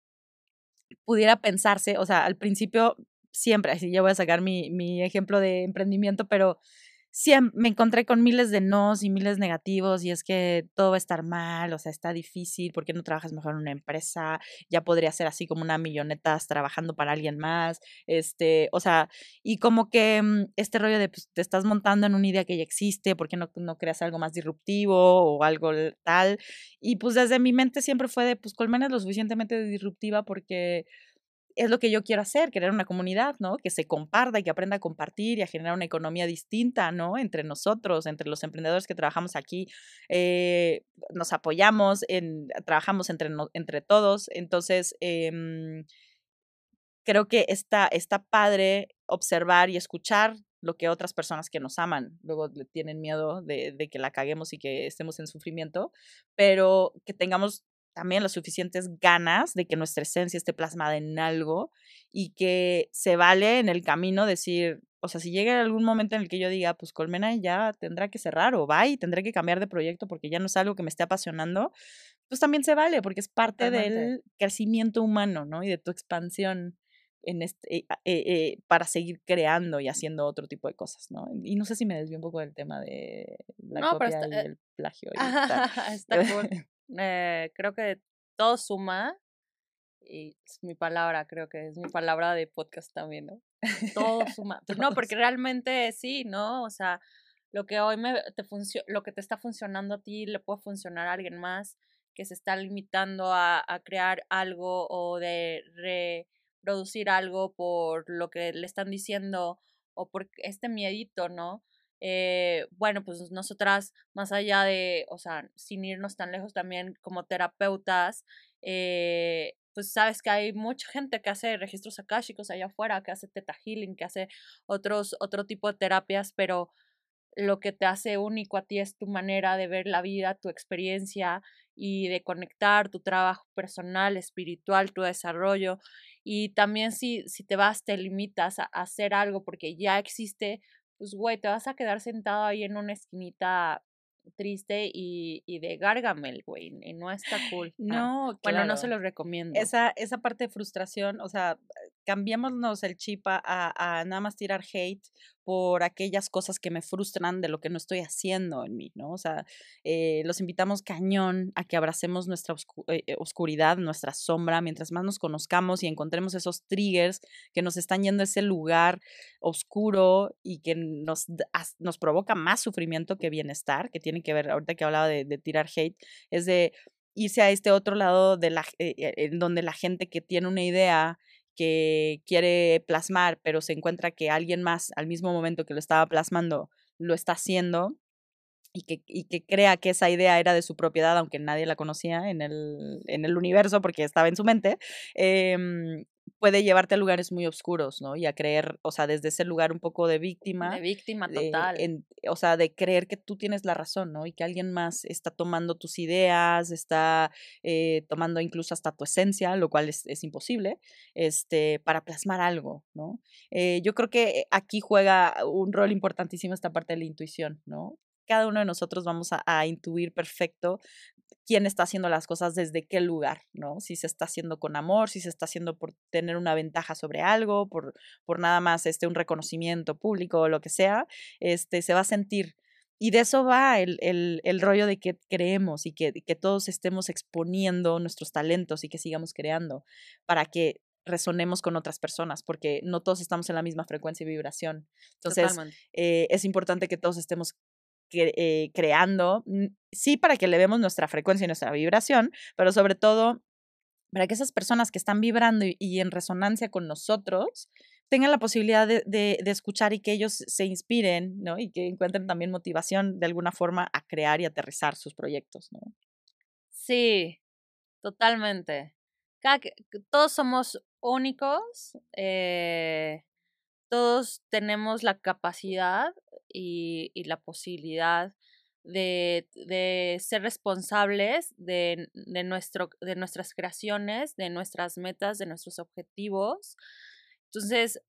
pudiera pensarse, o sea, al principio siempre, así ya voy a sacar mi, mi ejemplo de emprendimiento, pero siempre me encontré con miles de nos y miles negativos y es que todo va a estar mal, o sea, está difícil, ¿por qué no trabajas mejor en una empresa? Ya podría ser así como una millonetas trabajando para alguien más, este, o sea, y como que mm, este rollo de pues, te estás montando en una idea que ya existe, ¿por qué no, no creas algo más disruptivo o algo tal? Y pues desde mi mente siempre fue de, pues Colmena es lo suficientemente disruptiva porque es lo que yo quiero hacer, crear una comunidad, ¿no? Que se comparta y que aprenda a compartir y a generar una economía distinta, ¿no? Entre nosotros, entre los emprendedores que trabajamos aquí, eh, nos apoyamos, en, trabajamos entre, entre todos. Entonces, eh, creo que está, está padre observar y escuchar lo que otras personas que nos aman luego tienen miedo de, de que la caguemos y que estemos en sufrimiento, pero que tengamos también las suficientes ganas de que nuestra esencia esté plasmada en algo y que se vale en el camino decir, o sea, si llega algún momento en el que yo diga, pues Colmena ya tendrá que cerrar o va y tendré que cambiar de proyecto porque ya no es algo que me esté apasionando, pues también se vale porque es parte del crecimiento humano, ¿no? Y de tu expansión en este, eh, eh, para seguir creando y haciendo otro tipo de cosas, ¿no? Y no sé si me desvío un poco del tema de la no, copia está, y el plagio. Y está cool. Eh, creo que todo suma y es mi palabra, creo que es mi palabra de podcast también, ¿no? Todo suma. no, porque realmente sí, ¿no? O sea, lo que hoy me te lo que te está funcionando a ti le puede funcionar a alguien más que se está limitando a, a crear algo o de reproducir algo por lo que le están diciendo o por este miedito, ¿no? Eh, bueno, pues nosotras, más allá de, o sea, sin irnos tan lejos también como terapeutas, eh, pues sabes que hay mucha gente que hace registros akáshicos allá afuera, que hace teta healing, que hace otros, otro tipo de terapias, pero lo que te hace único a ti es tu manera de ver la vida, tu experiencia y de conectar tu trabajo personal, espiritual, tu desarrollo. Y también si, si te vas, te limitas a hacer algo porque ya existe pues güey, te vas a quedar sentado ahí en una esquinita triste y, y de Gargamel, güey, y no está cool. No, Bueno, no se los recomiendo. Esa, esa parte de frustración, o sea, cambiémonos el chip a, a, nada más tirar hate por aquellas cosas que me frustran de lo que no estoy haciendo en mí, ¿no? O sea, eh, los invitamos cañón a que abracemos nuestra eh, eh, oscuridad, nuestra sombra, mientras más nos conozcamos y encontremos esos triggers que nos están yendo a ese lugar oscuro y que nos, nos provoca más sufrimiento que bienestar, que tiene que ver, ahorita que hablaba de, de tirar hate, es de irse a este otro lado de la, en donde la gente que tiene una idea que quiere plasmar, pero se encuentra que alguien más al mismo momento que lo estaba plasmando lo está haciendo y que, y que crea que esa idea era de su propiedad, aunque nadie la conocía en el, en el universo porque estaba en su mente, eh, puede llevarte a lugares muy oscuros, ¿no? Y a creer, o sea, desde ese lugar un poco de víctima. De víctima total. en, o sea, de creer que tú tienes la razón, ¿no? Y que alguien más está tomando tus ideas, está eh, tomando incluso hasta tu esencia, lo cual es, es imposible, este, para plasmar algo, ¿no? Eh, yo creo que aquí juega un rol importantísimo esta parte de la intuición, ¿no? cada uno de nosotros vamos a, a, intuir perfecto quién está haciendo las cosas desde qué lugar, ¿no? Si se está haciendo con amor, si se está haciendo por tener una ventaja sobre algo, por, por nada más este, un reconocimiento público o lo que sea, este, se va a sentir. Y de eso va el, el, el rollo de que creemos y que, que todos estemos exponiendo nuestros talentos y que sigamos creando para que resonemos con otras personas, porque no todos estamos en la misma frecuencia y vibración. Entonces, eh, es importante que todos estemos eh, creando, sí para que le vemos nuestra frecuencia y nuestra vibración, pero sobre todo para que esas personas que están vibrando y, en resonancia con nosotros tengan la posibilidad de, de, escuchar y que ellos se inspiren, ¿no? Y que encuentren también motivación de alguna forma a crear y aterrizar sus proyectos, ¿no? Sí, totalmente. todos somos únicos, eh, todos tenemos la capacidad y, la posibilidad de, ser responsables de, nuestro, de nuestras creaciones, de nuestras metas, de nuestros objetivos. Entonces,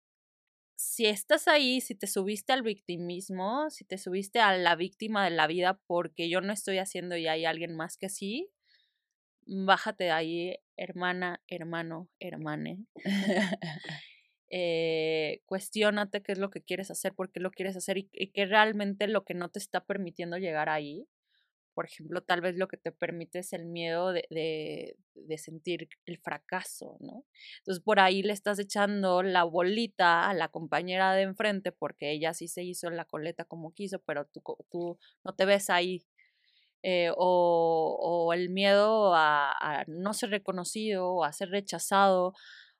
si estás ahí, si te subiste al victimismo, si te subiste a la víctima de la vida porque yo no estoy haciendo y hay alguien más que sí, bájate de ahí, hermana, hermano, hermane. eh, cuestiónate qué es lo que quieres hacer, por qué lo quieres hacer y, qué realmente lo que no te está permitiendo llegar ahí. Por ejemplo, tal vez lo que te permite es el miedo de, sentir el fracaso, ¿no? Entonces por ahí le estás echando la bolita a la compañera de enfrente porque ella sí se hizo la coleta como quiso, pero tú, no te ves ahí eh, o, o, el miedo a, a, no ser reconocido o a ser rechazado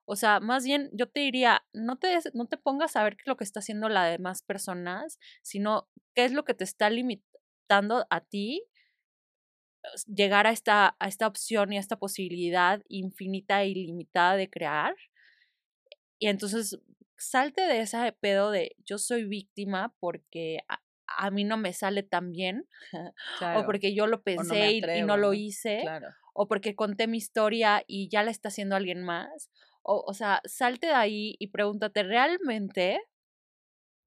o sea, más bien yo te diría, no te, no te pongas a ver qué es lo que está haciendo las demás personas, sino qué es lo que te está limitando a ti llegar a esta, a esta opción y a esta posibilidad infinita e ilimitada de crear. Y entonces salte de ese pedo de yo soy víctima porque a, mí no me sale tan bien, o porque yo lo pensé y, no lo hice, o porque conté mi historia y ya la está haciendo alguien más, o, o sea, salte de ahí y pregúntate realmente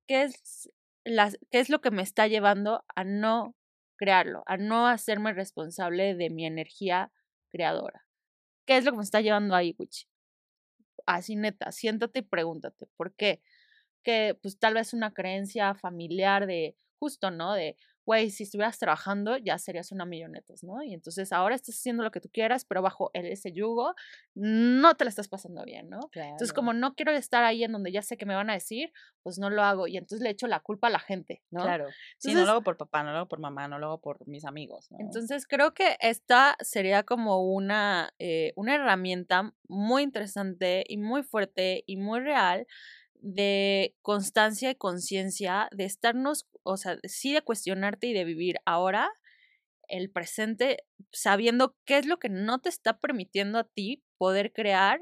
qué es, qué es lo que me está llevando a no crearlo, a no hacerme responsable de mi energía creadora. ¿Qué es lo que me está llevando ahí, Wichi? Así neta, siéntate y pregúntate, ¿por qué? Que pues tal vez una creencia familiar de justo, ¿no? De, güey, si estuvieras trabajando ya serías una millonetas, ¿no? Y entonces ahora estás haciendo lo que tú quieras, pero bajo ese yugo no te la estás pasando bien, ¿no? Entonces como no quiero estar ahí en donde ya sé que me van a decir, pues no lo hago y entonces le echo la culpa a la gente, ¿no? Claro. sí, no lo hago por papá, no lo hago por mamá, no lo hago por mis amigos, ¿no? Entonces creo que esta sería como una, eh, una herramienta muy interesante y muy fuerte y muy real de constancia y conciencia, de estarnos, o sea, sí de cuestionarte y de vivir ahora el presente, sabiendo qué es lo que no te está permitiendo a ti poder crear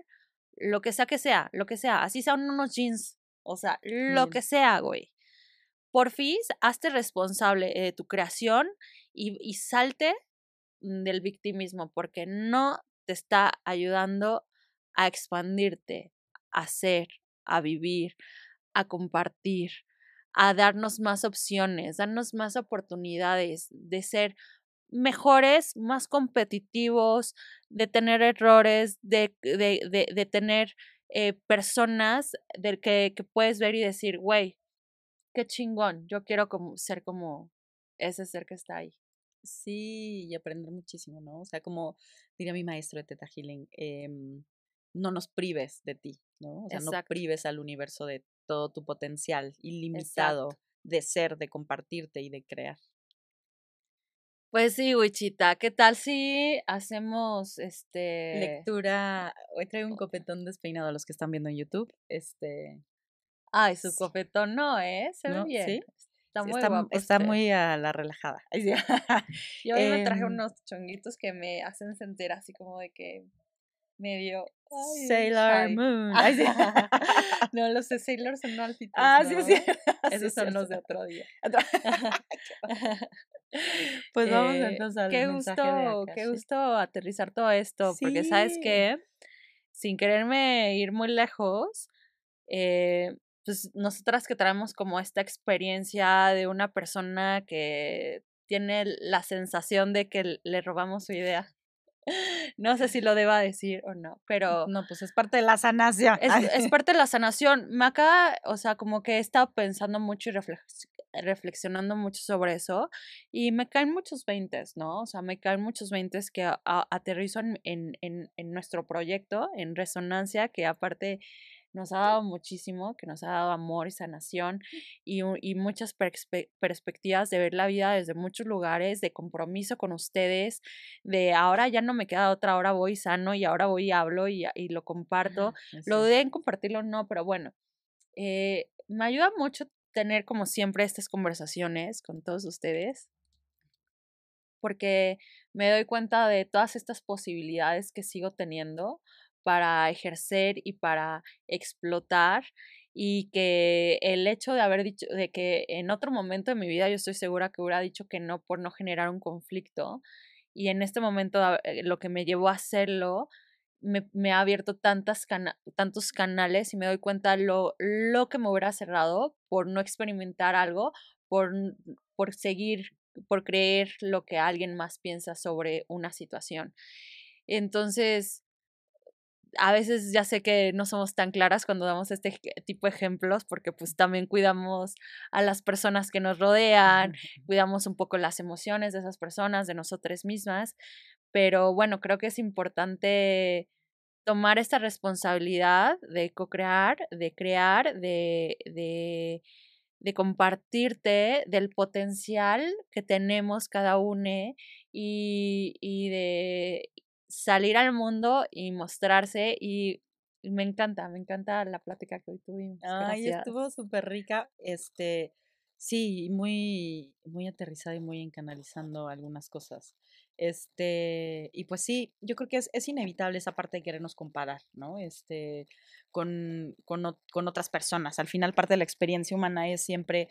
lo que sea que sea, lo que sea, así sean unos jeans, o sea, lo que sea, güey. fin, hazte responsable de tu creación y, y salte del victimismo, porque no te está ayudando a expandirte, a ser, a vivir, a compartir, a darnos más opciones, darnos más oportunidades de ser mejores, más competitivos, de tener errores, de, de, de, tener eh, personas del que, que, puedes ver y decir, güey, qué chingón, yo quiero como, ser como ese ser que está ahí. Sí, y aprender muchísimo, ¿no? O sea, como diría mi maestro de Teta Healing, em, no nos prives de ti, ¿no? O sea, no prives al universo de todo tu potencial ilimitado de ser, de compartirte y de crear. Pues sí, Wichita, ¿qué tal si hacemos este lectura? Hoy traigo un copetón despeinado a los que están viendo en YouTube. Este. Ay, su copetón no, ¿eh? Se ve bien. ¿Sí? Está muy está, está muy a la relajada. Yo hoy me traje em unos chonguitos que me hacen sentir así como de que medio Sailor Moon. no, los de Sailor son no Ah, sí, sí. Esos son los de otro día. pues vamos eh, entonces al qué gusto, qué gusto aterrizar todo esto, porque sabes que sin quererme ir muy lejos, eh, pues nosotras que traemos como esta experiencia de una persona que tiene la sensación de que le robamos su idea. No sé si lo deba decir o no, pero... No, pues es parte de la sanación. Es, es parte de la sanación. Me acaba, o sea, como que he estado pensando mucho y reflexionando mucho sobre eso y me caen muchos veintes, ¿no? O sea, me caen muchos veintes que aterrizo en, en, en nuestro proyecto, en Resonancia, que aparte nos ha dado muchísimo, que nos ha dado amor y sanación y, y muchas perspectivas de ver la vida desde muchos lugares, de compromiso con ustedes, de ahora ya no me queda otra, hora voy sano y ahora voy y hablo y, y lo comparto. Lo deben compartirlo no, pero bueno, eh, me ayuda mucho tener como siempre estas conversaciones con todos ustedes porque me doy cuenta de todas estas posibilidades que sigo teniendo para ejercer y para explotar y que el hecho de haber dicho, de que en otro momento de mi vida yo estoy segura que hubiera dicho que no por no generar un conflicto y en este momento eh, lo que me llevó a hacerlo me, ha abierto tantas tantos canales y me doy cuenta lo, lo que me hubiera cerrado por no experimentar algo, por, por seguir, por creer lo que alguien más piensa sobre una situación. Entonces, a veces ya sé que no somos tan claras cuando damos este tipo de ejemplos porque pues también cuidamos a las personas que nos rodean, cuidamos un poco las emociones de esas personas, de nosotras mismas, pero bueno, creo que es importante tomar esta responsabilidad de co-crear, de crear, de, de, de compartirte del potencial que tenemos cada uno y, y, de, salir al mundo y mostrarse y me encanta, me encanta la plática que hoy tuvimos. Ay, estuvo súper rica. Este, sí, muy, muy aterrizada y muy encanalizando algunas cosas. Este, y pues sí, yo creo que es, es inevitable esa parte de querernos comparar, ¿no? Este, con, con, con otras personas. Al final, parte de la experiencia humana es siempre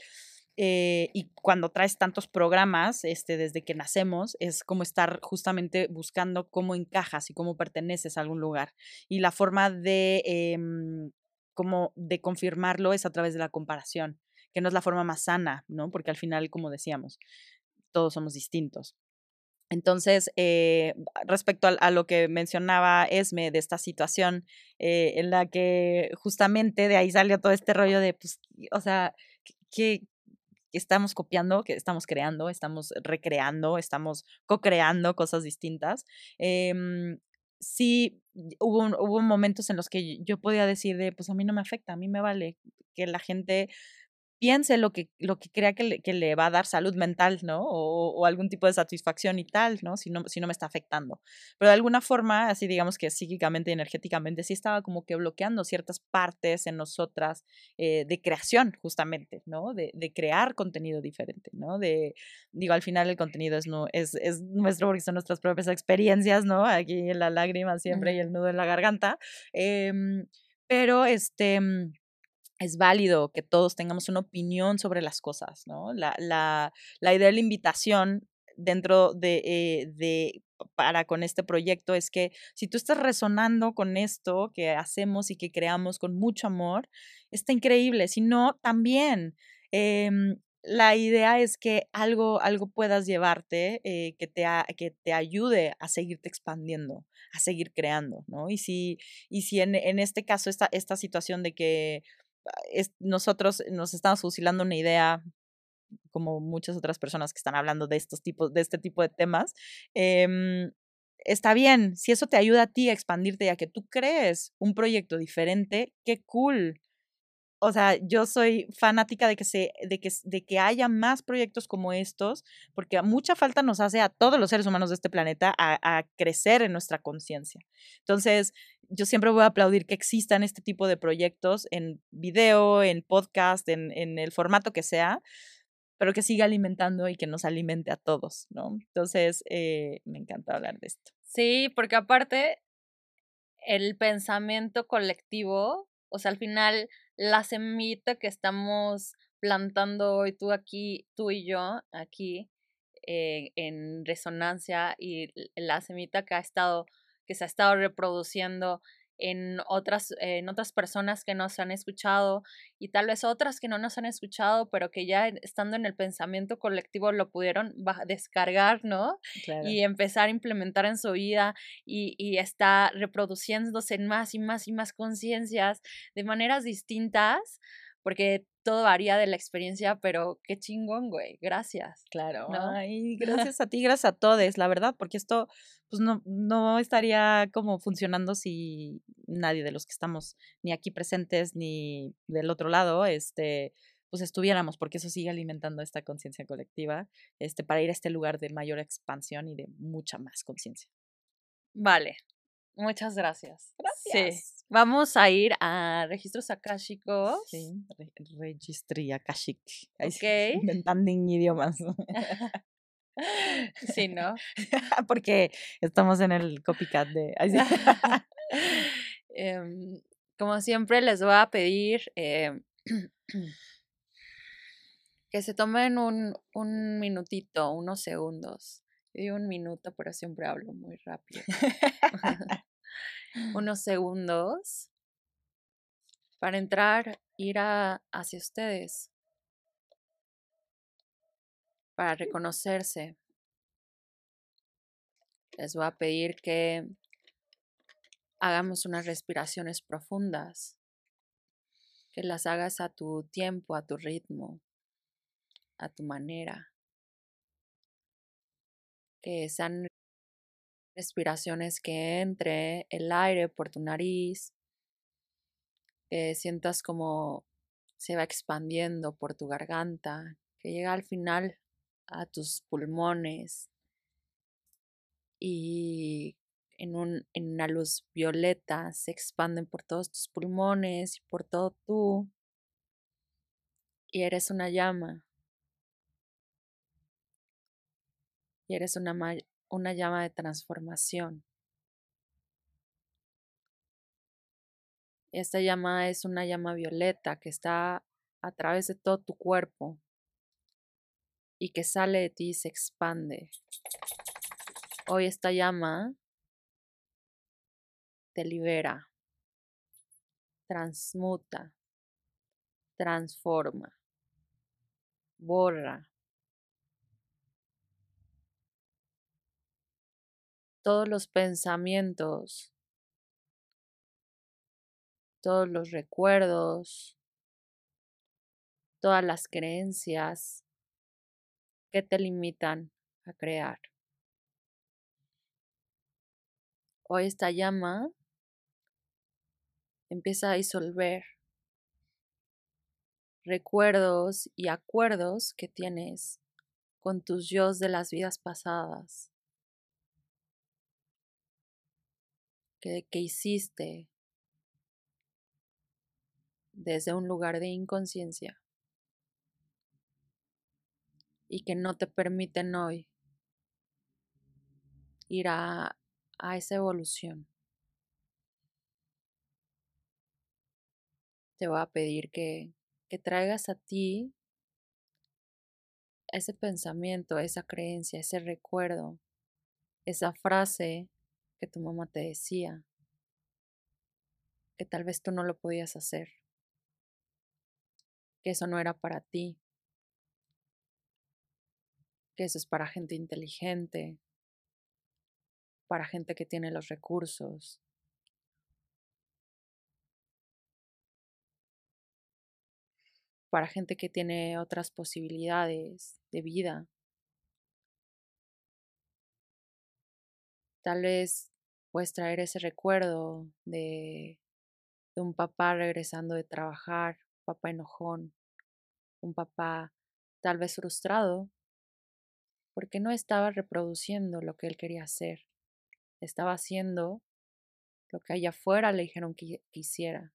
eh, y cuando traes tantos programas, este, desde que nacemos, es como estar justamente buscando cómo encajas y cómo perteneces a algún lugar. Y la forma de, em, como de confirmarlo es a través de la comparación, que no es la forma más sana, ¿no? Porque al final, como decíamos, todos somos distintos. Entonces, eh, respecto a, lo que mencionaba Esme de esta situación eh, en la que justamente de ahí salió todo este rollo de, pues, o sea, ¿qué, estamos copiando, que estamos creando, estamos recreando, estamos co-creando cosas distintas. Eh, sí, hubo, hubo momentos en los que yo podía decir de, pues a mí no me afecta, a mí me vale que la gente piense lo que, lo que crea que le, que le va a dar salud mental, ¿no? O, o, algún tipo de satisfacción y tal, ¿no? Si, ¿no? si no me está afectando. Pero de alguna forma, así digamos que psíquicamente y energéticamente, sí estaba como que bloqueando ciertas partes en nosotras eh, de creación, justamente, ¿no? De, de, crear contenido diferente, ¿no? De, digo, al final el contenido es, no, es, es nuestro porque son nuestras propias experiencias, ¿no? Aquí en la lágrima siempre y el nudo en la garganta. Eh, pero, este es válido que todos tengamos una opinión sobre las cosas, ¿no? La, la, la idea de la invitación dentro de, eh, de, para con este proyecto es que si tú estás resonando con esto que hacemos y que creamos con mucho amor, está increíble. Si no, también. Eh, la idea es que algo, algo puedas llevarte eh, que, te que te ayude a seguirte expandiendo, a seguir creando, ¿no? Y si, y si en, en este caso esta, esta situación de que nosotros nos estamos fusilando una idea como muchas otras personas que están hablando de estos tipos, de este tipo de temas. Eh, está bien, si eso te ayuda a ti a expandirte y a que tú crees un proyecto diferente, qué cool o sea, yo soy fanática de que, se, de, que, de que haya más proyectos como estos, porque mucha falta nos hace a todos los seres humanos de este planeta a, crecer en nuestra conciencia. Entonces, yo siempre voy a aplaudir que existan este tipo de proyectos en video, en podcast, en, en el formato que sea, pero que siga alimentando y que nos alimente a todos, ¿no? Entonces, eh, me encanta hablar de esto. Sí, porque aparte, el pensamiento colectivo, o sea, al final la semita que estamos plantando hoy tú aquí, tú y yo aquí eh, en resonancia y la semita que ha estado, que se ha estado reproduciendo en otras, en otras personas que nos han escuchado y tal vez otras que no nos han escuchado, pero que ya estando en el pensamiento colectivo lo pudieron descargar, ¿no? Y empezar a implementar en su vida y, y está reproduciéndose en más y más y más conciencias de maneras distintas, porque todo varía de la experiencia, pero qué chingón, güey. Gracias. Claro. Ay, gracias a ti, gracias a todos, la verdad, porque esto pues no, no estaría como funcionando si nadie de los que estamos ni aquí presentes ni del otro lado, este, pues estuviéramos, porque eso sigue alimentando esta conciencia colectiva, este, para ir a este lugar de mayor expansión y de mucha más conciencia. Vale, Muchas gracias. Gracias. Vamos a ir a registros akáshicos. Sí, registri akashic. Ok. Inventando idiomas. sí, ¿no? Porque estamos en el copycat de... Em, como siempre, les voy a pedir em, que se tomen un, un minutito, unos segundos yo un minuto, pero siempre hablo muy rápido. Unos segundos para entrar, ir hacia ustedes, para reconocerse. Les voy a pedir que hagamos unas respiraciones profundas, que las hagas a tu tiempo, a tu ritmo, a tu manera que sean respiraciones que entre el aire por tu nariz, que sientas como se va expandiendo por tu garganta, que llega al final a tus pulmones y en, un, en una luz violeta se expanden por todos tus pulmones y por todo tú. Y eres una llama y eres una, una llama de transformación. Esta llama es una llama violeta que está a través de todo tu cuerpo y que sale de ti y se expande. Hoy esta llama te libera, transmuta, transforma, borra, todos los pensamientos, todos los recuerdos, todas las creencias que te limitan a crear. Hoy esta llama empieza a disolver recuerdos y acuerdos que tienes con tus yo de las vidas pasadas. Que, hiciste desde un lugar de inconsciencia y que no te permiten hoy ir a, esa evolución. Te voy a pedir que, que traigas a ti ese pensamiento, esa creencia, ese recuerdo, esa frase que tu mamá te decía, que tal vez tú no lo podías hacer, que eso no era para ti, que eso es para gente inteligente, para gente que tiene los recursos. para gente que tiene otras posibilidades de vida. Tal vez puedes traer ese recuerdo de, un papá regresando de trabajar, papá enojón, un papá tal vez frustrado, porque no estaba reproduciendo lo que él quería hacer, estaba haciendo lo que allá afuera le dijeron que hiciera.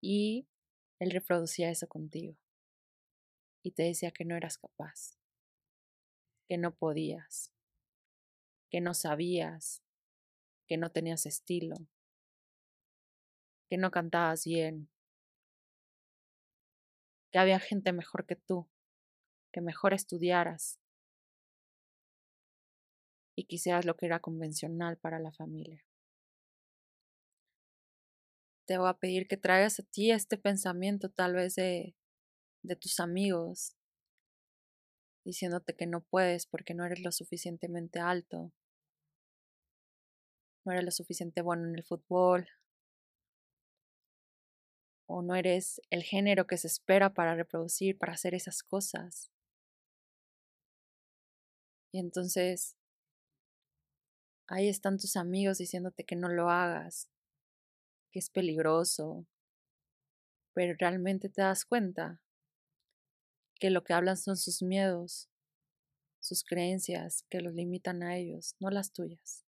Y él reproducía eso contigo. Y te decía que no eras capaz, que no podías, que no sabías, que no tenías estilo, que no cantabas bien, que había gente mejor que tú, que mejor estudiaras. Y quisieras lo que era convencional para la familia. te voy a pedir que traigas a ti este pensamiento tal vez de, de tus amigos, diciéndote que no puedes porque no eres lo suficientemente alto, no eres lo suficiente bueno en el fútbol, o no eres el género que se espera para reproducir, para hacer esas cosas. Y entonces ahí están tus amigos diciéndote que no lo hagas, que es peligroso, pero realmente te das cuenta que lo que hablan son sus miedos, sus creencias que los limitan a ellos, no las tuyas.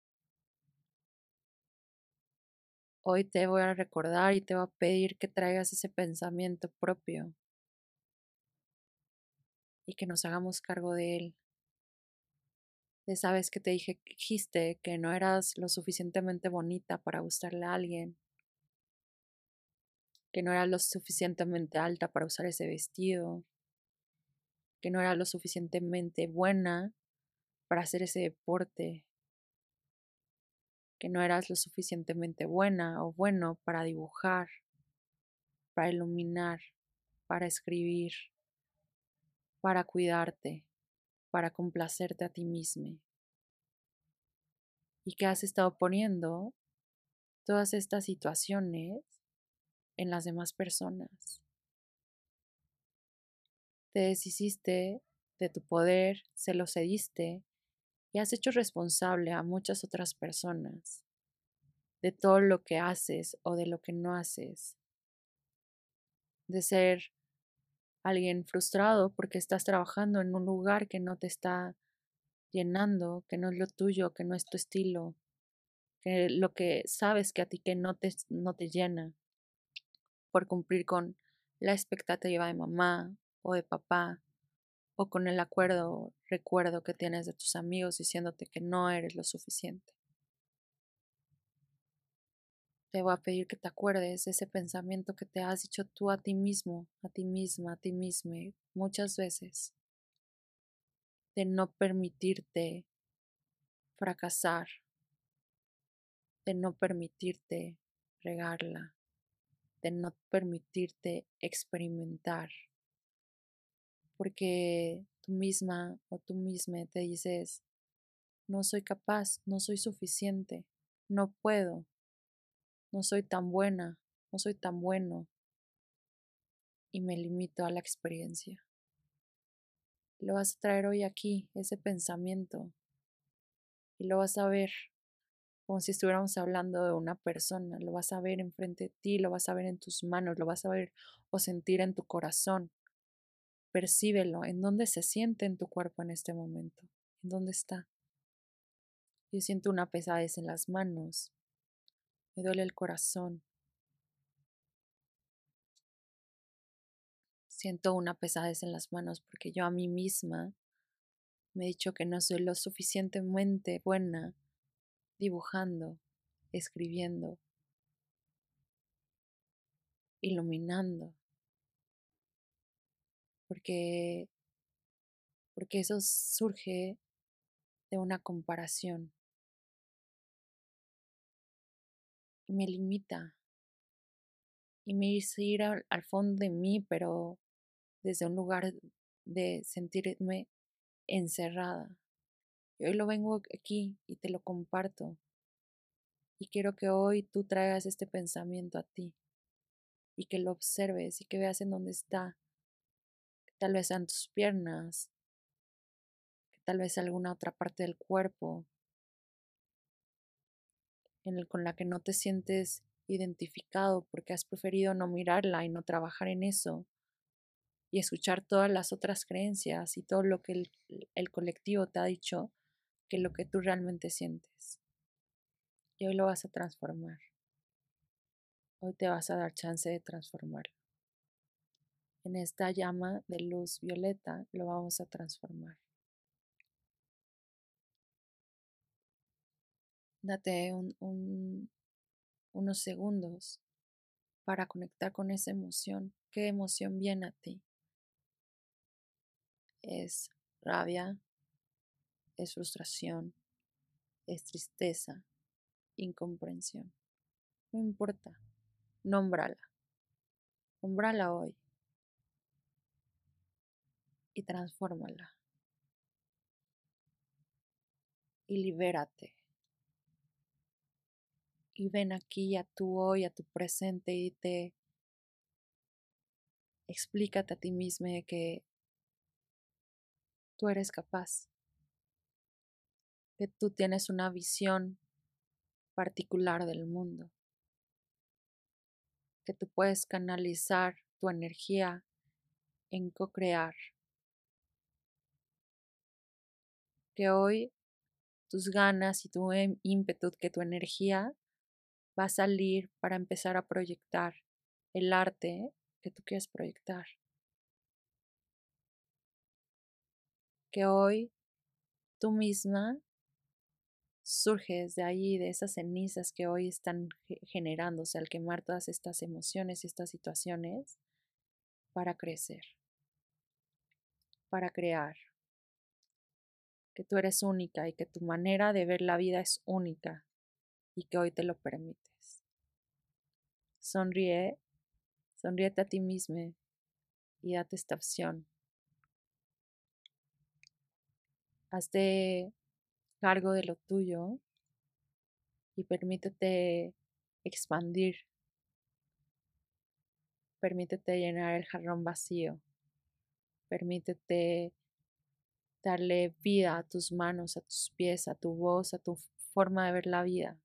Hoy te voy a recordar y te voy a pedir que traigas ese pensamiento propio. Y que nos hagamos cargo de él. De sabes que te dije, dijiste que no eras lo suficientemente bonita para gustarle a alguien, que no eras lo suficientemente alta para usar ese vestido, que no eras lo suficientemente buena para hacer ese deporte, que no eras lo suficientemente buena o bueno para dibujar, para iluminar, para escribir, para cuidarte, para complacerte a ti mismo. Y que has estado poniendo todas estas situaciones en las demás personas. Te deshiciste de tu poder, se lo cediste y has hecho responsable a muchas otras personas de todo lo que haces o de lo que no haces, de ser alguien frustrado porque estás trabajando en un lugar que no te está llenando, que no es lo tuyo, que no es tu estilo, que lo que sabes que a ti que no te, no te llena por cumplir con la expectativa de mamá o de papá o con el acuerdo, recuerdo que tienes de tus amigos diciéndote que no eres lo suficiente. Te voy a pedir que te acuerdes de ese pensamiento que te has dicho tú a ti mismo, a ti misma, a ti misma, muchas veces, de no permitirte fracasar, de no permitirte regarla, de no permitirte experimentar porque tú misma o tú misma te dices, no soy capaz, no soy suficiente, no puedo, no soy tan buena, no soy tan bueno y me limito a la experiencia. Lo vas a traer hoy aquí, ese pensamiento, y lo vas a ver como si estuviéramos hablando de una persona, lo vas a ver enfrente de ti, lo vas a ver en tus manos, lo vas a ver o sentir en tu corazón. Percíbelo, en dónde se siente en tu cuerpo en este momento, en dónde está. Yo siento una pesadez en las manos, me duele el corazón. Siento una pesadez en las manos porque yo a mí misma me he dicho que no soy lo suficientemente buena dibujando, escribiendo, iluminando porque, porque eso surge de una comparación y me limita y me hizo ir al, al fondo de mí, pero desde un lugar de sentirme encerrada. Y hoy lo vengo aquí y te lo comparto. Y quiero que hoy tú traigas este pensamiento a ti y que lo observes y que veas en dónde está tal vez en tus piernas, tal vez alguna otra parte del cuerpo con la que no te sientes identificado porque has preferido no mirarla y no trabajar en eso y escuchar todas las otras creencias y todo lo que el, el colectivo te ha dicho que lo que tú realmente sientes. Y hoy lo vas a transformar. Hoy te vas a dar chance de transformarlo en esta llama de luz violeta lo vamos a transformar. Date unos segundos para conectar con esa emoción. ¿Qué emoción viene a ti? ¿Es rabia? ¿Es frustración? ¿Es tristeza? ¿Incomprensión? No importa. nómbrala. Nómbrala hoy. Y transfórmala. Y libérate. Y ven aquí a tu hoy, a tu presente y te explícate a ti mismo que tú eres capaz, que tú tienes una visión particular del mundo, que tú puedes canalizar tu energía en co-crear, que hoy tus ganas y tu ímpetu, que tu energía va a salir para empezar a proyectar el arte que tú quieres proyectar. Que hoy tú misma surges de ahí, de esas cenizas que hoy están generándose al quemar todas estas emociones y estas situaciones para crecer, para crear, que tú eres única y que tu manera de ver la vida es única y que hoy te lo permites. Sonríe Sonríete a ti mismo y date esta opción. Hazte cargo de lo tuyo y permítete expandir. Permítete llenar el jarrón vacío. Permítete darle vida a tus manos, a tus pies, a tu voz, a tu forma de ver la vida.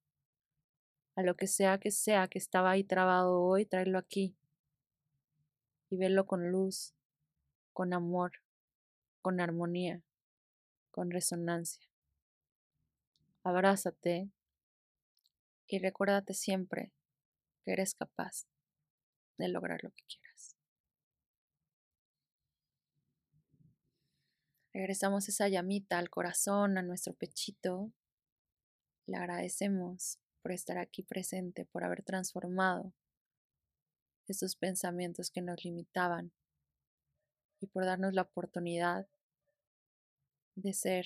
A lo que sea que sea que estaba ahí trabado hoy, tráelo aquí y verlo con luz, con amor, con armonía, con resonancia. Abrázate y recuérdate siempre que eres capaz de lograr lo que quieras. Regresamos esa llamita al corazón, a nuestro pechito. Le agradecemos por estar aquí presente, por haber transformado esos pensamientos que nos limitaban y por darnos la oportunidad de ser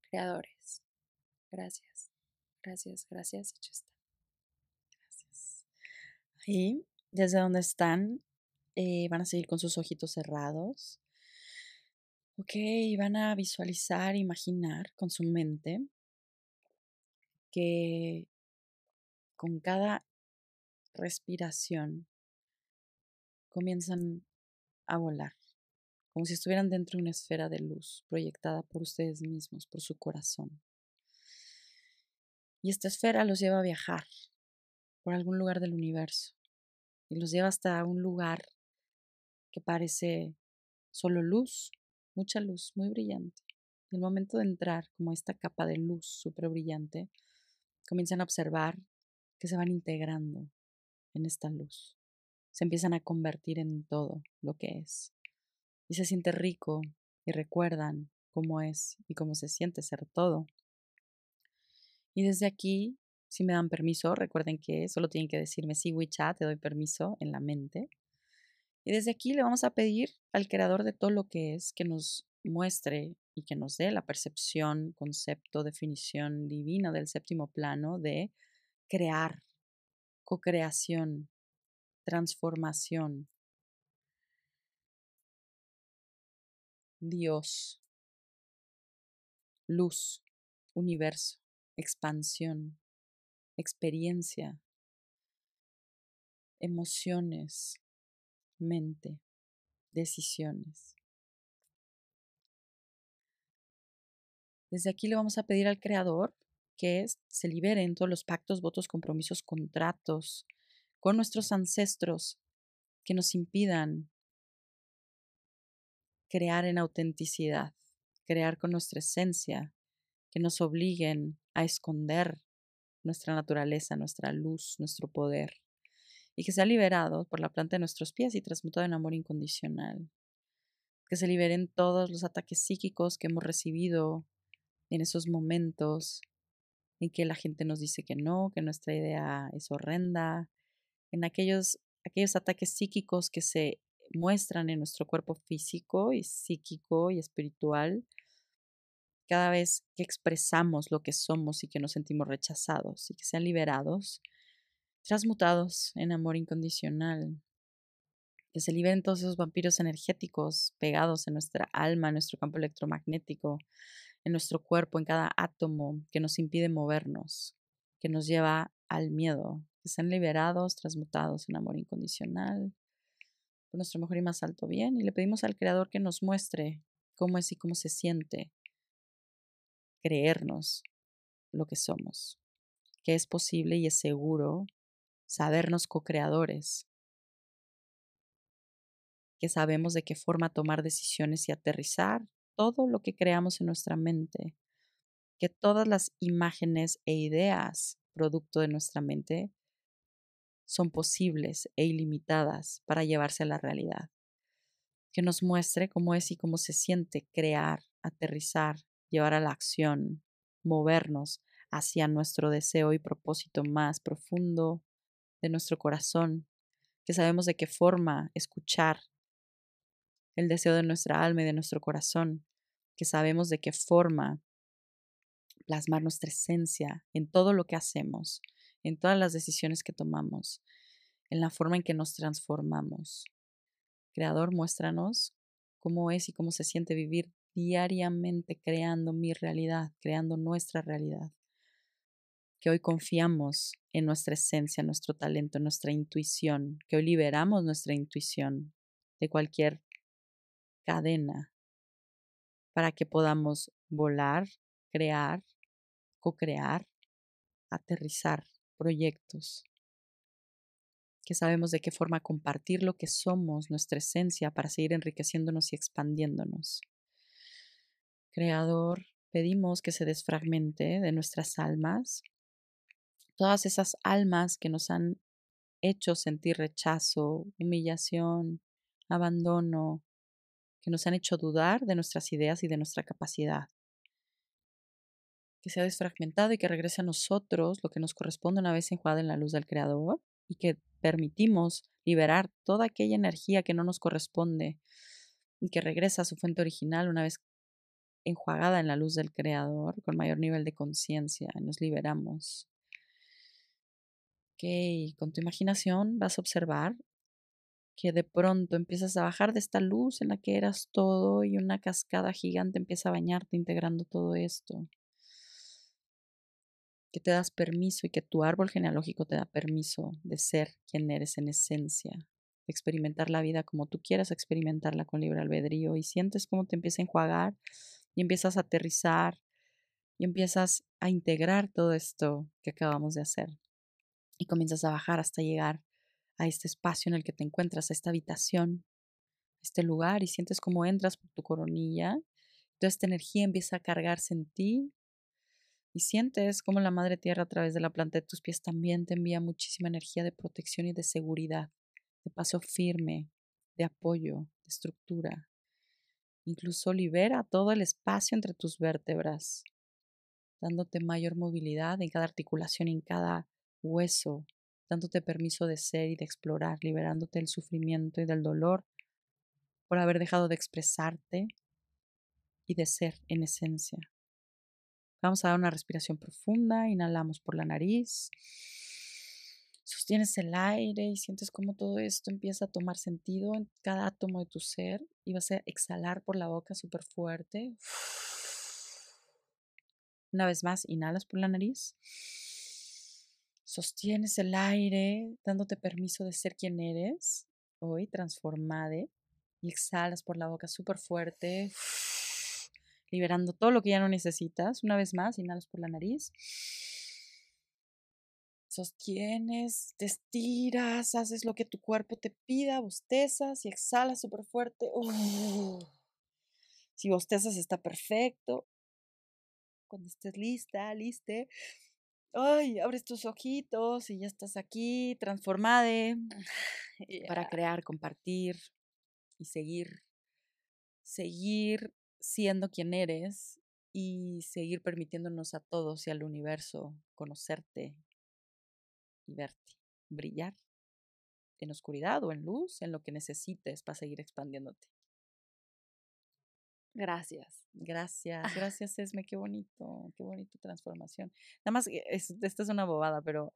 creadores. Gracias, gracias, gracias, hecho está. Gracias. Desde donde están, eh, van a seguir con sus ojitos cerrados. Ok, van a visualizar, imaginar con su mente que con cada respiración comienzan a volar, como si estuvieran dentro de una esfera de luz proyectada por ustedes mismos, por su corazón. Y esta esfera los lleva a viajar por algún lugar del universo y los lleva hasta un lugar que parece solo luz, mucha luz, muy brillante. Y el momento de entrar como esta capa de luz súper brillante, comienzan a observar que se van integrando en esta luz se empiezan a convertir en todo lo que es. Y se siente rico y recuerdan cómo es y cómo se siente ser todo. Y desde aquí, si me dan permiso, recuerden que solo tienen que decirme sí, WeChat, te doy permiso en la mente. Y desde aquí le vamos a pedir al creador de todo lo que es que nos muestre y que nos dé la percepción, concepto, definición divina del séptimo plano de crear, co-creación, transformación. Dios, luz, universo, expansión, experiencia, emociones, mente, decisiones. Desde aquí le vamos a pedir al Creador que se liberen todos los pactos, votos, compromisos, contratos, con nuestros ancestros que nos impidan crear en autenticidad, crear con nuestra esencia, que nos obliguen a esconder nuestra naturaleza, nuestra luz, nuestro poder, y que sea liberado por la planta de nuestros pies y transmutado en amor incondicional. Que se liberen todos los ataques psíquicos que hemos recibido en esos momentos en que la gente nos dice que no, que nuestra idea es horrenda, en aquellos, aquellos ataques psíquicos que se muestran en nuestro cuerpo físico y psíquico y espiritual cada vez que expresamos lo que somos y que nos sentimos rechazados y que sean liberados transmutados en amor incondicional, que se liberen todos esos vampiros energéticos pegados en nuestra alma, en nuestro campo electromagnético, en nuestro cuerpo, en cada átomo que nos impide movernos, que nos lleva al miedo, que sean liberados, transmutados en amor incondicional, por nuestro mejor y más alto bien, y le pedimos al Creador que nos muestre cómo es y cómo se siente creernos lo que somos, que es posible y es seguro sabernos co-creadores, que sabemos de qué forma tomar decisiones y aterrizar todo lo que creamos en nuestra mente, que todas las imágenes e ideas producto de nuestra mente son posibles e ilimitadas para llevarse a la realidad. Que nos muestre cómo es y cómo se siente crear, aterrizar, llevar a la acción, movernos hacia nuestro deseo y propósito más profundo de nuestro corazón, que sabemos de qué forma escuchar el deseo de nuestra alma y de nuestro corazón, que sabemos de qué forma plasmar nuestra esencia en todo lo que hacemos, en todas las decisiones que tomamos, en la forma en que nos transformamos. Creador, muéstranos cómo es y cómo se siente vivir diariamente creando mi realidad, creando nuestra realidad. Que hoy confiamos en nuestra esencia, nuestro talento, nuestra intuición, que hoy liberamos nuestra intuición de cualquier cadena para que podamos volar, crear, co-crear, aterrizar proyectos, que sabemos de qué forma compartir lo que somos, nuestra esencia, para seguir enriqueciéndonos y expandiéndonos. Creador, pedimos que se desfragmente de nuestras almas todas esas almas que nos han hecho sentir rechazo, humillación, abandono, que nos han hecho dudar de nuestras ideas y de nuestra capacidad. Que sea desfragmentado y que regrese a nosotros lo que nos corresponde una vez enjuagada en la luz del Creador y que permitimos liberar toda aquella energía que no nos corresponde y que regresa a su fuente original una vez enjuagada en la luz del Creador con mayor nivel de conciencia. Nos liberamos. Ok, con tu imaginación vas a observar que de pronto empiezas a bajar de esta luz en la que eras todo y una cascada gigante empieza a bañarte integrando todo esto. Que te das permiso y que tu árbol genealógico te da permiso de ser quien eres en esencia, de experimentar la vida como tú quieras experimentarla con libre albedrío y sientes cómo te empieza a enjuagar y empiezas a aterrizar y empiezas a integrar todo esto que acabamos de hacer y comienzas a bajar hasta llegar a este espacio en el que te encuentras, a esta habitación, a este lugar y sientes cómo entras por tu coronilla. Toda esta energía empieza a cargarse en ti y sientes como la Madre Tierra a través de la planta de tus pies también te envía muchísima energía de protección y de seguridad, de paso firme, de apoyo, de estructura. Incluso libera todo el espacio entre tus vértebras, dándote mayor movilidad en cada articulación en cada hueso, dándote permiso de ser y de explorar, liberándote del sufrimiento y del dolor por haber dejado de expresarte y de ser en esencia. Vamos a dar una respiración profunda, inhalamos por la nariz, sostienes el aire y sientes cómo todo esto empieza a tomar sentido en cada átomo de tu ser y vas a exhalar por la boca súper fuerte. Una vez más, inhalas por la nariz. Sostienes el aire, dándote permiso de ser quien eres hoy, transformade. Y exhalas por la boca súper fuerte, liberando todo lo que ya no necesitas. Una vez más, inhalas por la nariz. Sostienes, te estiras, haces lo que tu cuerpo te pida, bostezas y exhalas súper fuerte. Si bostezas está perfecto. Cuando estés lista, liste, ay, abres tus ojitos y ya estás aquí, transformada para crear, compartir y seguir, seguir siendo quien eres y seguir permitiéndonos a todos y al universo conocerte y verte, brillar en oscuridad o en luz, en lo que necesites para seguir expandiéndote. Gracias. Gracias, gracias Esme, qué bonito, qué bonita transformación. Nada más, es, esta es una bobada, pero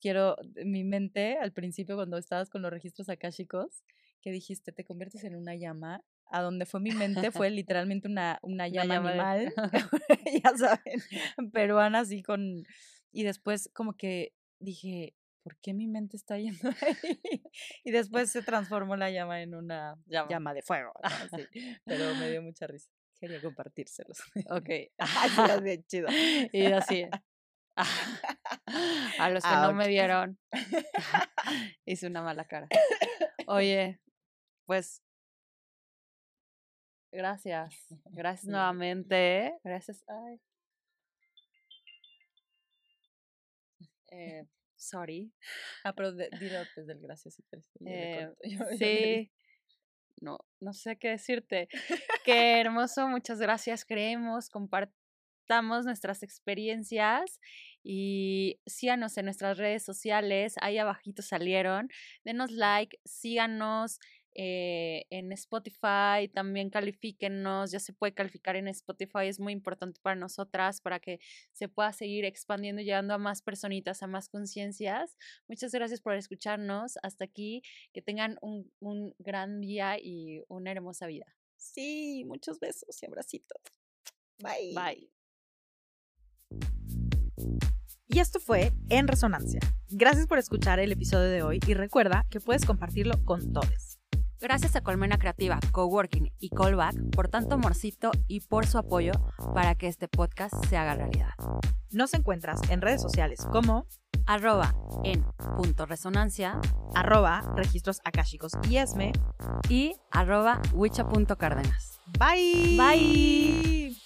quiero, mi mente al principio cuando estabas con los registros akáshicos, que dijiste, te conviertes en una llama, a donde fue mi mente fue literalmente una, una llama, animal, ya saben, peruana así con... Y después como que dije, ¿por qué mi mente está yendo ahí? Y después se transformó la llama en una llama, de fuego. Pero me dio mucha risa. Quería compartírselos. Ok. así chido. Y así. A los que no me vieron, hice una mala cara. Oye, pues gracias. Gracias nuevamente. Gracias. Ay. Eh, sorry. Ah, pero dilo desde el gracias si eh, sí. No, no sé qué decirte. Qué hermoso, muchas gracias. Creemos, compartamos nuestras experiencias y síganos en nuestras redes sociales. Ahí abajito salieron. Denos like, síganos. Eh, en Spotify, también califíquenos, ya se puede calificar en Spotify, es muy importante para nosotras, para que se pueda seguir expandiendo y llegando a más personitas, a más conciencias. Muchas gracias por escucharnos, hasta aquí, que tengan un, un gran día y una hermosa vida. Sí, muchos besos y abracitos. Bye. Bye. Y esto fue En Resonancia. Gracias por escuchar el episodio de hoy y recuerda que puedes compartirlo con todos. Gracias a Colmena Creativa, Coworking y Callback por tanto amorcito y por su apoyo para que este podcast se haga realidad. Nos encuentras en redes sociales como arroba en punto resonancia, arroba registros akashicos y esme y arroba wicha.cárdenas. Bye. Bye.